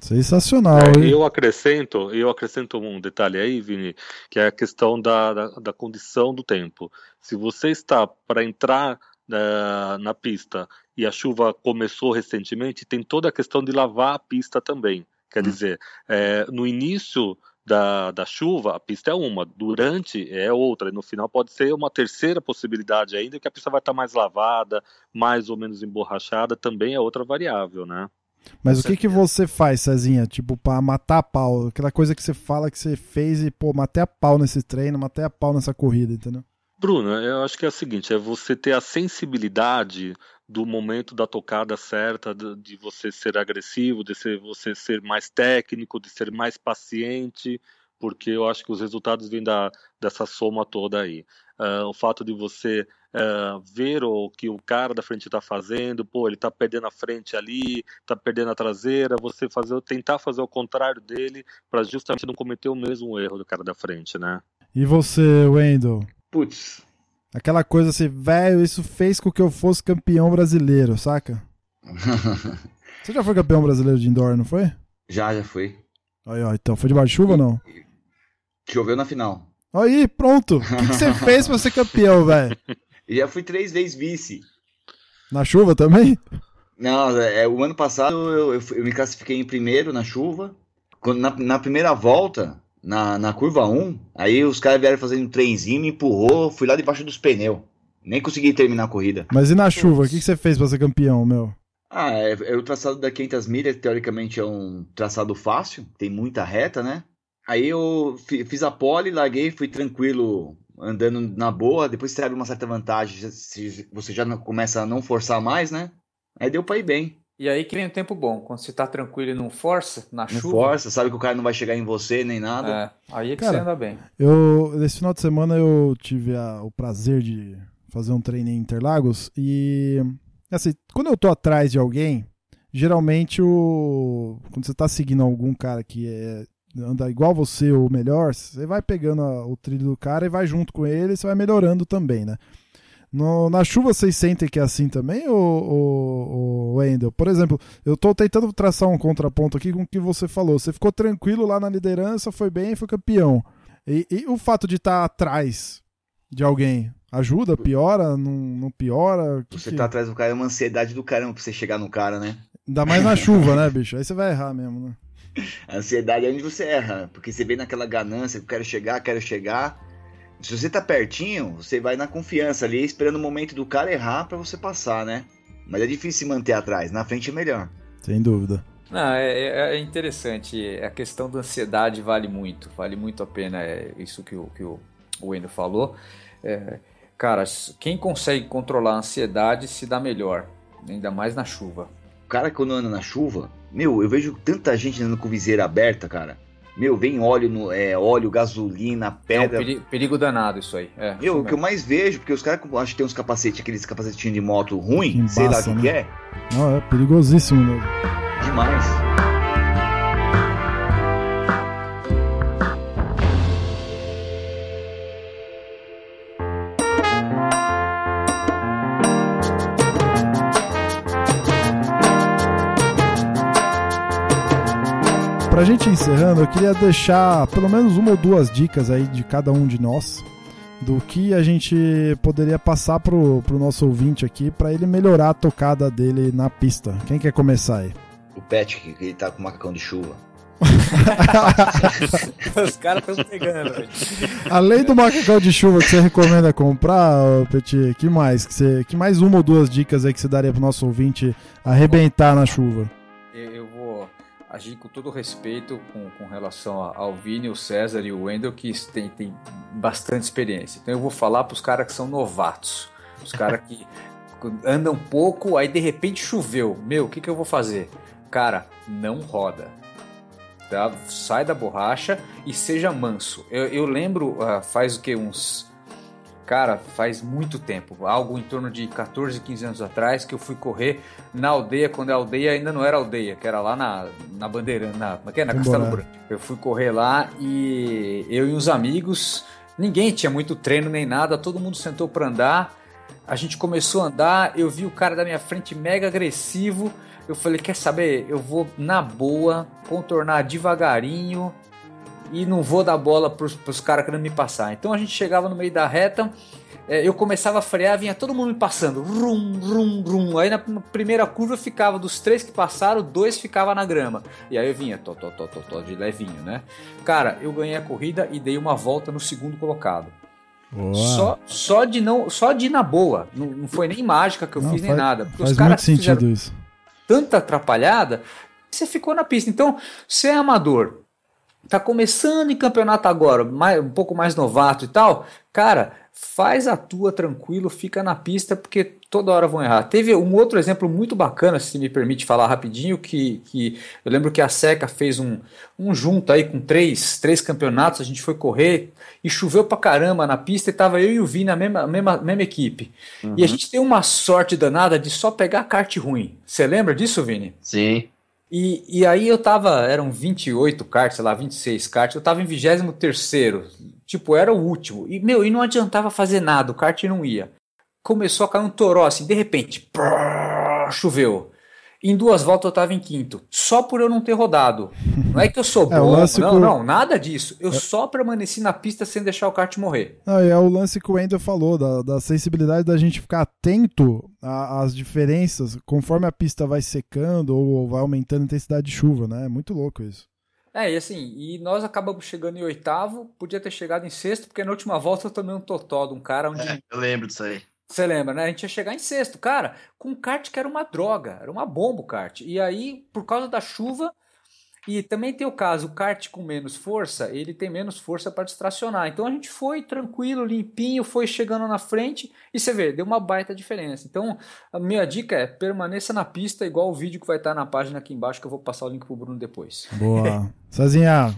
Sensacional. É, eu acrescento, eu acrescento um detalhe aí, Vini, que é a questão da, da, da condição do tempo. Se você está para entrar na, na pista e a chuva começou recentemente, tem toda a questão de lavar a pista também. Quer hum. dizer, é, no início da, da chuva, a pista é uma, durante é outra, e no final pode ser uma terceira possibilidade ainda, que a pista vai estar mais lavada, mais ou menos emborrachada, também é outra variável, né? Mas o que, que você faz, Cezinha? Tipo, pra matar a pau? Aquela coisa que você fala que você fez e, pô, matei a pau nesse treino, matei a pau nessa corrida, entendeu? Bruno, eu acho que é o seguinte, é você ter a sensibilidade do momento da tocada certa, de, você ser agressivo, de ser, você ser mais técnico, de ser mais paciente, porque eu acho que os resultados vêm da, dessa soma toda aí. Uh, o fato de você uh, ver o que o cara da frente está fazendo, pô, ele está perdendo a frente ali, está perdendo a traseira, você fazer, tentar fazer o contrário dele para justamente não cometer o mesmo erro do cara da frente, né? E você, Wendel? Putz, Aquela coisa assim, velho, isso fez com que eu fosse campeão brasileiro, saca? Você já foi campeão brasileiro de indoor, não foi? Já, já fui. Aí, ó, então foi de chuva ou não? Choveu na final. Aí, pronto. O que, que você fez pra ser campeão, velho? Já fui três vezes vice. Na chuva também? Não, é, o ano passado eu, eu, eu, me classifiquei em primeiro na chuva. Quando, na, na primeira volta, na, na curva 1, aí os caras vieram fazendo um trenzinho, me empurrou, fui lá debaixo dos pneus. Nem consegui terminar a corrida. Mas e na chuva, o que, que você fez pra ser campeão, meu? Ah, é, é, o traçado da 500 milhas, teoricamente é um traçado fácil, tem muita reta, né? Aí eu fiz a pole, larguei, fui tranquilo, andando na boa. Depois você abre uma certa vantagem, você já começa a não forçar mais, né? Aí deu pra ir bem. E aí que vem o tempo bom, quando você tá tranquilo e não força, na não chuva. Não força, sabe que o cara não vai chegar em você nem nada. É, aí é que cara, você anda bem. Eu, nesse final de semana eu tive a, o prazer de fazer um treino em Interlagos e, assim, quando eu tô atrás de alguém, geralmente o, quando você tá seguindo algum cara que é, anda igual você ou melhor, você vai pegando a, o trilho do cara e vai junto com ele e você vai melhorando também, né? No, na chuva vocês sentem que é assim também, ou, Wendel? Por exemplo, eu estou tentando traçar um contraponto aqui com o que você falou. Você ficou tranquilo lá na liderança, foi bem, foi campeão. E, e o fato de estar tá atrás de alguém ajuda, piora, não, não piora? você que... tá atrás do cara é uma ansiedade do caramba pra você chegar no cara, né? Ainda mais na chuva, né, bicho? Aí você vai errar mesmo, né? A ansiedade é onde você erra, porque você vem naquela ganância, eu quero chegar, quero chegar. Se você tá pertinho, você vai na confiança ali, esperando o momento do cara errar para você passar, né? Mas é difícil se manter atrás, na frente é melhor. Sem dúvida. Não, é, é, é interessante. A questão da ansiedade vale muito, vale muito a pena. É isso que o, que o, o falou. É, cara, quem consegue controlar a ansiedade se dá melhor, ainda mais na chuva. O cara quando anda na chuva, meu, eu vejo tanta gente andando com viseira aberta, cara. Meu, vem óleo, no, é, óleo, gasolina, pedra. É um perigo, perigo danado isso aí. É, Meu, o que eu mais vejo, porque os caras acho que tem uns capacetes, aqueles capacetinhos de moto ruim, sei lá o que, né? que é. Não, é perigosíssimo mesmo. Demais. Pra gente encerrando, eu queria deixar pelo menos uma ou duas dicas aí de cada um de nós do que a gente poderia passar pro, pro nosso ouvinte aqui para ele melhorar a tocada dele na pista. Quem quer começar aí? O Pet, que ele tá com macacão de chuva. Os caras estão pegando. Além do macacão de chuva que você recomenda comprar, Petit, que mais? Que, você, que mais uma ou duas dicas aí que você daria pro nosso ouvinte arrebentar na chuva? Agir com todo respeito com, com relação ao Vini, o César e o Wendel, que tem, tem bastante experiência. Então eu vou falar para os caras que são novatos, os caras que andam pouco, aí de repente choveu. Meu, o que, que eu vou fazer? Cara, não roda. Tá? Sai da borracha e seja manso. Eu, eu lembro, uh, faz o que? Uns Cara, faz muito tempo, algo em torno de 14, 15 anos atrás, que eu fui correr na aldeia, quando a aldeia ainda não era aldeia, que era lá na, na Bandeira, na, é é? na Castelo Branco. Eu fui correr lá e eu e os amigos, ninguém tinha muito treino nem nada, todo mundo sentou para andar. A gente começou a andar, eu vi o cara da minha frente mega agressivo. Eu falei: Quer saber? Eu vou na boa, contornar devagarinho e não vou dar bola pros, pros caras querendo me passar. Então a gente chegava no meio da reta, é, eu começava a frear, vinha todo mundo me passando, rum, rum, rum. Aí na primeira curva ficava dos três que passaram, dois ficava na grama. E aí eu vinha, tó, tó, tó, tó, tó, de levinho, né? Cara, eu ganhei a corrida e dei uma volta no segundo colocado. Só, só de não, só de ir na boa. Não, não foi nem mágica que eu não, fiz faz, nem nada. Porque faz os caras sentido isso. Tanta atrapalhada, você ficou na pista. Então, você é amador, tá começando em campeonato agora, mais, um pouco mais novato e tal, cara, faz a tua tranquilo, fica na pista, porque toda hora vão errar. Teve um outro exemplo muito bacana, se me permite falar rapidinho, que, que eu lembro que a Seca fez um, um junto aí com três, três campeonatos, a gente foi correr e choveu pra caramba na pista e tava eu e o Vi na mesma, mesma, mesma equipe. Uhum. E a uhum. gente tem uma sorte danada de só pegar kart ruim. Você lembra disso, Vini? Sim. E, e aí eu tava, eram 28 cartas, sei lá, 26 cartas, eu tava em 23 tipo, era o último. E, meu, e não adiantava fazer nada, o kart não ia. Começou a cair um toró, assim, de repente, prrr, choveu. Em duas voltas eu estava em quinto. Só por eu não ter rodado. Não é que eu sou é, bom, não, com... não, nada disso. Eu é... só permaneci na pista sem deixar o kart morrer. Não, é o lance que o Wendel falou, da, da sensibilidade da gente ficar atento às diferenças conforme a pista vai secando ou vai aumentando a intensidade de chuva, né? É muito louco isso. É, e assim, e nós acabamos chegando em oitavo, podia ter chegado em sexto, porque na última volta eu tomei um totó de um cara onde. É, eu lembro disso aí. Você lembra, né? A gente ia chegar em sexto. Cara, com um kart que era uma droga, era uma bomba o kart. E aí, por causa da chuva, e também tem o caso, o kart com menos força, ele tem menos força para distracionar. Então a gente foi tranquilo, limpinho, foi chegando na frente e você vê, deu uma baita diferença. Então a minha dica é permaneça na pista, igual o vídeo que vai estar na página aqui embaixo, que eu vou passar o link pro Bruno depois. Boa. Sozinha,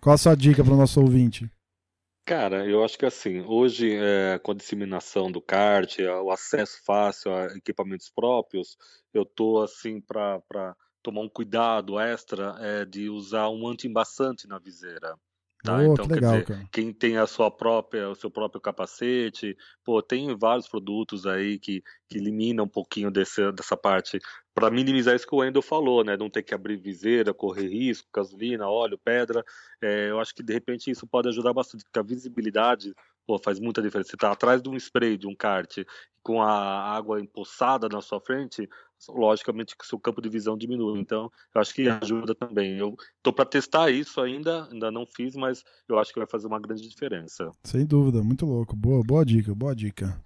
qual a sua dica para o nosso ouvinte? Cara, eu acho que assim, hoje é, com a disseminação do kart, o acesso fácil a equipamentos próprios, eu tô assim para tomar um cuidado extra é, de usar um anti-embaçante na viseira. Tá? Oh, então, que legal, dizer, cara. quem tem a sua própria, o seu próprio capacete, pô, tem vários produtos aí que, que eliminam um pouquinho desse, dessa parte para minimizar isso que o Wendel falou, né? Não ter que abrir viseira, correr risco, gasolina, óleo, pedra. É, eu acho que de repente isso pode ajudar bastante, porque a visibilidade pô, faz muita diferença. Você está atrás de um spray, de um kart, com a água empoçada na sua frente, logicamente que seu campo de visão diminui. Então, eu acho que ajuda também. Eu estou para testar isso ainda, ainda não fiz, mas eu acho que vai fazer uma grande diferença. Sem dúvida, muito louco. Boa, boa dica, boa dica.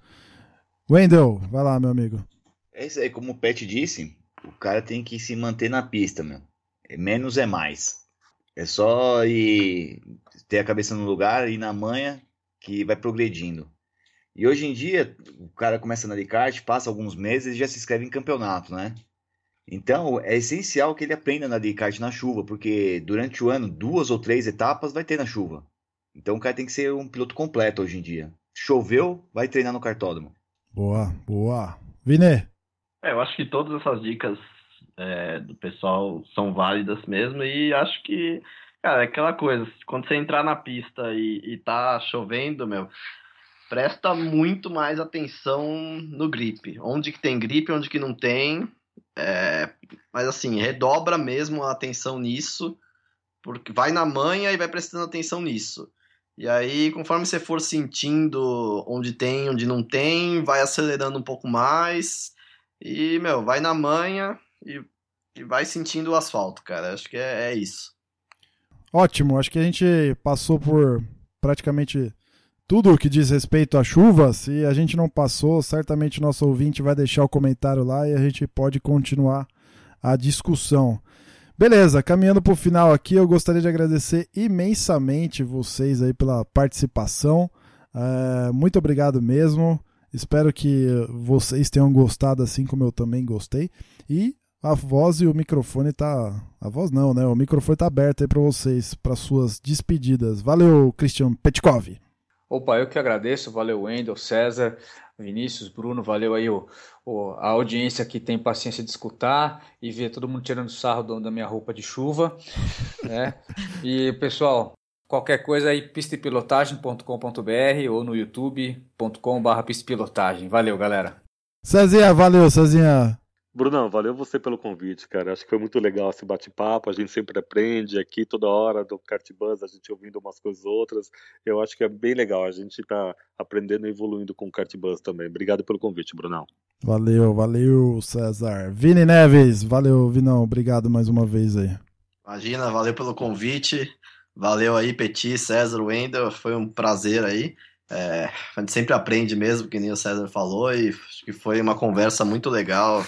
Wendel, vai lá, meu amigo. É isso aí, como o Pet disse, o cara tem que se manter na pista, meu. É menos é mais. É só ir ter a cabeça no lugar e na manha que vai progredindo. E hoje em dia, o cara começa na kart, passa alguns meses e já se inscreve em campeonato, né? Então, é essencial que ele aprenda na kart na chuva, porque durante o ano, duas ou três etapas vai ter na chuva. Então, o cara tem que ser um piloto completo hoje em dia. Choveu, vai treinar no kartódromo. Boa, boa. Vine. É, eu acho que todas essas dicas é, do pessoal são válidas mesmo e acho que, cara, é aquela coisa, quando você entrar na pista e, e tá chovendo, meu, presta muito mais atenção no grip. Onde que tem grip, onde que não tem. É, mas assim, redobra mesmo a atenção nisso, porque vai na manha e vai prestando atenção nisso. E aí, conforme você for sentindo onde tem, onde não tem, vai acelerando um pouco mais. E, meu, vai na manha e, e vai sentindo o asfalto, cara. Acho que é, é isso. Ótimo, acho que a gente passou por praticamente tudo que diz respeito à chuva, se a gente não passou, certamente nosso ouvinte vai deixar o comentário lá e a gente pode continuar a discussão. Beleza, caminhando para o final aqui, eu gostaria de agradecer imensamente vocês aí pela participação. É, muito obrigado mesmo. Espero que vocês tenham gostado assim como eu também gostei. E a voz e o microfone tá. A voz não, né? O microfone tá aberto aí para vocês, para suas despedidas. Valeu, Christian Petkov. Opa, eu que agradeço. Valeu, Wendel, César. Vinícius, Bruno, valeu aí o, o, a audiência que tem paciência de escutar e ver todo mundo tirando sarro do, da minha roupa de chuva. Né? E, pessoal, qualquer coisa aí, pistepilotagem.com.br ou no youtube.com.br pistepilotagem. Valeu, galera. Cezinha, valeu, Cezinha. Brunão, valeu você pelo convite, cara. Acho que foi muito legal esse bate-papo. A gente sempre aprende aqui toda hora do Kart Buzz, a gente ouvindo umas coisas outras. Eu acho que é bem legal. A gente tá aprendendo e evoluindo com o Kart Buzz também. Obrigado pelo convite, Brunão. Valeu, valeu, César. Vini Neves, valeu, Vinão. Obrigado mais uma vez aí. Imagina, valeu pelo convite. Valeu aí, Petit, César, Wendel. Foi um prazer aí. É, a gente sempre aprende mesmo, que nem o César falou, e acho que foi uma conversa muito legal.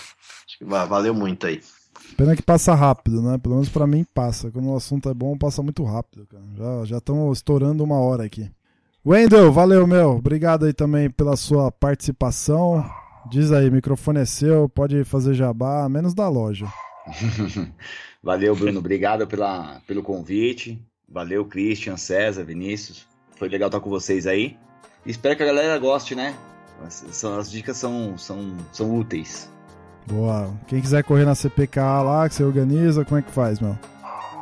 Valeu muito aí. Pena que passa rápido, né? Pelo menos para mim passa. Quando o assunto é bom, passa muito rápido, cara. Já estão estourando uma hora aqui. Wendel, valeu, meu. Obrigado aí também pela sua participação. Diz aí, microfone é seu, pode fazer jabá, menos da loja. valeu, Bruno. Obrigado pela, pelo convite. Valeu, Christian, César, Vinícius. Foi legal estar com vocês aí. Espero que a galera goste, né? As, as dicas são, são, são úteis. Boa. Quem quiser correr na CPK lá, que você organiza, como é que faz, meu?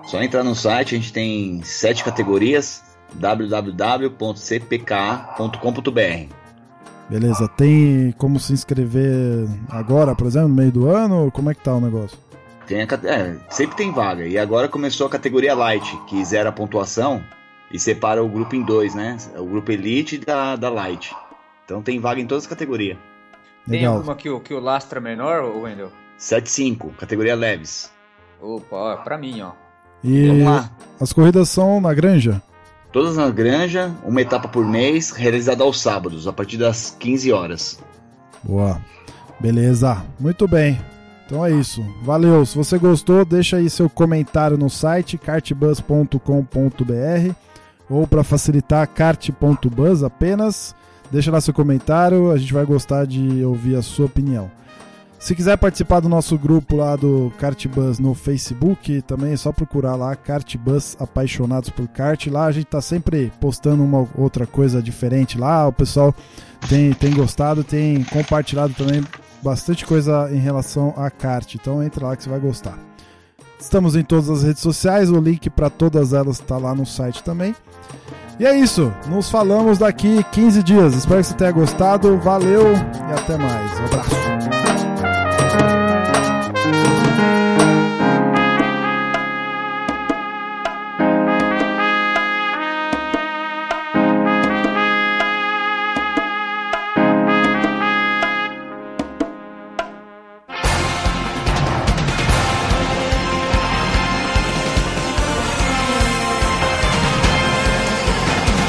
Só entrar no site, a gente tem sete categorias www.cpk.com.br. Beleza, tem como se inscrever agora, por exemplo, no meio do ano? Como é que tá o negócio? Tem a, é, sempre tem vaga. E agora começou a categoria Light, que zera a pontuação e separa o grupo em dois, né? O grupo Elite da, da Light. Então tem vaga em todas as categorias. Tem Legal. alguma que, que o lastra é menor, Wendel? 7.5, categoria leves. Opa, ó, pra mim, ó. E as corridas são na granja? Todas na granja, uma etapa por mês, realizada aos sábados, a partir das 15 horas. Boa. Beleza. Muito bem. Então é isso. Valeu. Se você gostou, deixa aí seu comentário no site cartbus.com.br ou para facilitar kart.bus apenas. Deixa lá seu comentário, a gente vai gostar de ouvir a sua opinião. Se quiser participar do nosso grupo lá do Kartbus no Facebook, também é só procurar lá Kartbus Apaixonados por Kart. Lá a gente tá sempre postando uma outra coisa diferente lá. O pessoal tem, tem gostado, tem compartilhado também bastante coisa em relação a kart. Então entra lá que você vai gostar. Estamos em todas as redes sociais, o link para todas elas está lá no site também. E é isso, nos falamos daqui 15 dias. Espero que você tenha gostado. Valeu e até mais. Um abraço.